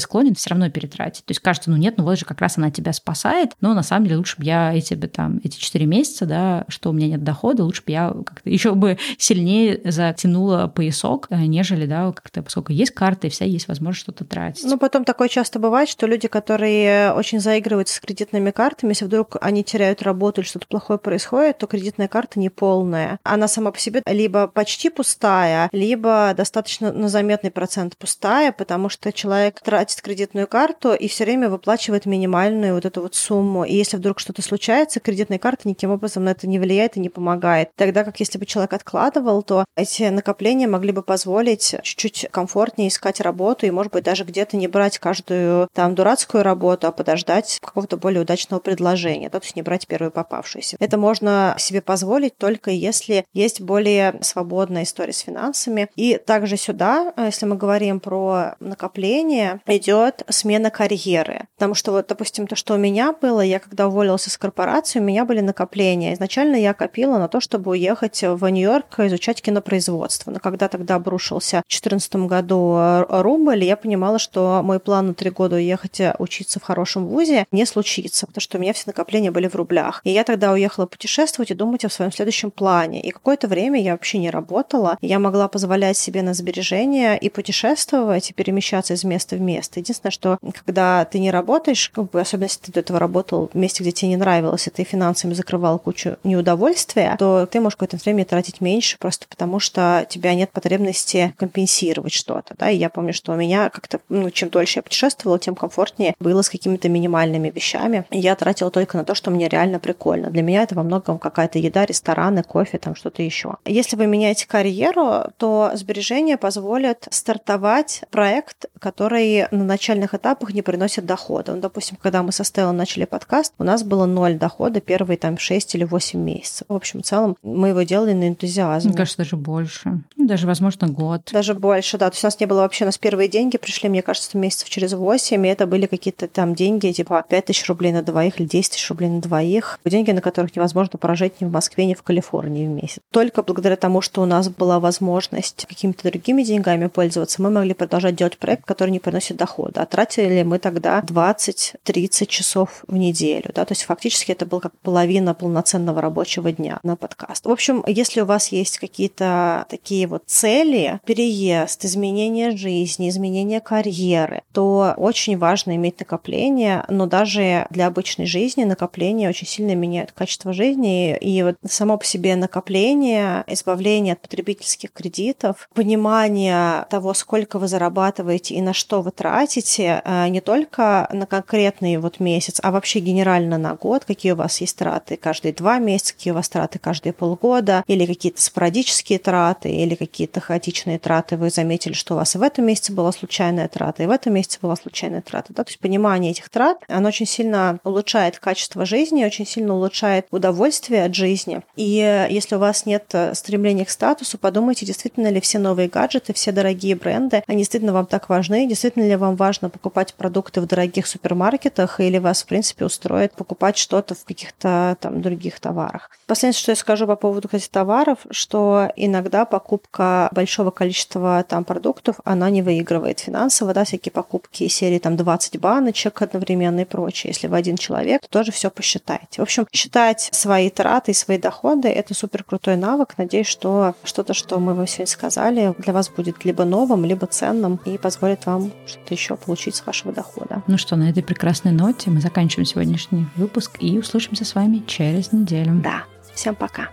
склонен все равно перетратить. То есть кажется, ну нет, ну вот же как раз она тебя спасает, но на самом деле лучше бы я эти бы там, эти 4 месяца, да, что у меня нет дохода, лучше бы я как-то еще бы сильнее затянула поясок, э, нежели, да, как-то, поскольку есть карты, вся есть возможность что-то тратить. Ну, потом такое часто бывает, что люди, которые очень заигрываются с кредитными картами, если вдруг они теряют работу или что-то плохое происходит, то кредитная карта не полная. Она сама по себе либо почти пустая, либо достаточно на заметный процент пустая, потому что человек тратит кредитную карту и все время выплачивает минимальную вот эту вот сумму. И если вдруг что-то случается, кредитная карта никаким образом на это не влияет и не помогает. Тогда как если бы человек откладывал, то эти накопления могли бы позволить чуть-чуть комфортнее искать работу работу, и, может быть, даже где-то не брать каждую там дурацкую работу, а подождать какого-то более удачного предложения, да, то есть не брать первую попавшуюся. Это можно себе позволить только если есть более свободная история с финансами. И также сюда, э, если мы говорим про накопление, идет смена карьеры. Потому что вот, допустим, то, что у меня было, я когда уволилась из корпорации, у меня были накопления. Изначально я копила на то, чтобы уехать в Нью-Йорк изучать кинопроизводство. Но когда тогда обрушился в 2014 году рубль, я понимала, что мой план на три года уехать учиться в хорошем вузе не случится, потому что у меня все накопления были в рублях. И я тогда уехала путешествовать и думать о своем следующем плане. И какое-то время я вообще не работала. Я могла позволять себе на сбережения и путешествовать, и перемещаться из места в место. Единственное, что когда ты не работаешь, как бы, особенно если ты до этого работал в месте, где тебе не нравилось, и ты финансами закрывал кучу неудовольствия, то ты можешь какое-то время тратить меньше, просто потому что у тебя нет потребности компенсировать что-то. Да? И я помню, что у меня как-то, ну, чем дольше я путешествовала, тем комфортнее было с какими-то минимальными вещами. Я тратила только на то, что мне реально прикольно. Для меня это во многом какая-то еда, рестораны, кофе, там что-то еще. Если вы меняете карьеру, то сбережения позволят стартовать проект, который на начальных этапах не приносит дохода. Ну, допустим, когда мы со Стеллой начали подкаст, у нас было ноль дохода первые там 6 или 8 месяцев. В общем, в целом мы его делали на энтузиазме. Мне кажется, даже больше. Даже, возможно, год. Даже больше, да. То есть у нас не было вообще, у нас первые деньги пришли, мне кажется, месяцев через 8, и это были какие-то там деньги, типа 5 тысяч рублей на двоих или 10 тысяч рублей на двоих. Деньги, на которых невозможно прожить ни в Москве, ни в Калифорнии в месяц. Только благодаря тому, что у нас была возможность какими-то другими деньгами пользоваться, мы могли продолжать делать проект, который не приносит дохода. А тратили мы тогда 20-30 часов в неделю. Да? То есть фактически это был как половина полноценного рабочего дня на подкаст. В общем, если у вас есть какие-то такие вот цели, переезд, изменение жизни, изменение карьеры, то очень важно иметь накопление, но даже для обычной жизни накопление очень сильно меняет качество жизни. И вот само по себе накопление, избавление от потребительских кредитов, понимание того, сколько вы зарабатываете и на что вы тратите, э, не только на конкретный вот месяц, а вообще генерально на год, какие у вас есть траты каждые два месяца, какие у вас траты каждые полгода, или какие-то спорадические траты, или какие-то хаотичные траты. Вы заметили, что у вас в этом месяце была случайная трата, и в этом месяце была случайная трата. Да? То есть понимание этих трат, оно очень сильно улучшает качество жизни, очень сильно улучшает удовольствие от жизни. И если у вас нет э, стремления к статусу, подумайте, действительно ли все новые гаджеты, все дорогие бренды, они действительно вам так важны, действительно ли вам важно покупать продукты в дорогих супермаркетах, или вас, в принципе, устроит покупать что-то в каких-то там других товарах. Последнее, что я скажу по поводу, кстати, товаров, что иногда покупка большого количества там продуктов, она не выигрывает финансово, да, всякие покупки серии там 20 баночек одновременно и прочее. Если вы один человек, то тоже все посчитайте. В общем, считать свои траты и свои доходы – это супер крутой навык. Надеюсь, что что-то, что мы вам сегодня сказали, для вас будет либо новым, либо ценным и позволит вам что-то еще получить с вашего дохода. Ну что, на этой прекрасной ноте мы заканчиваем сегодняшний выпуск и услышимся с вами через неделю. Да. Всем пока.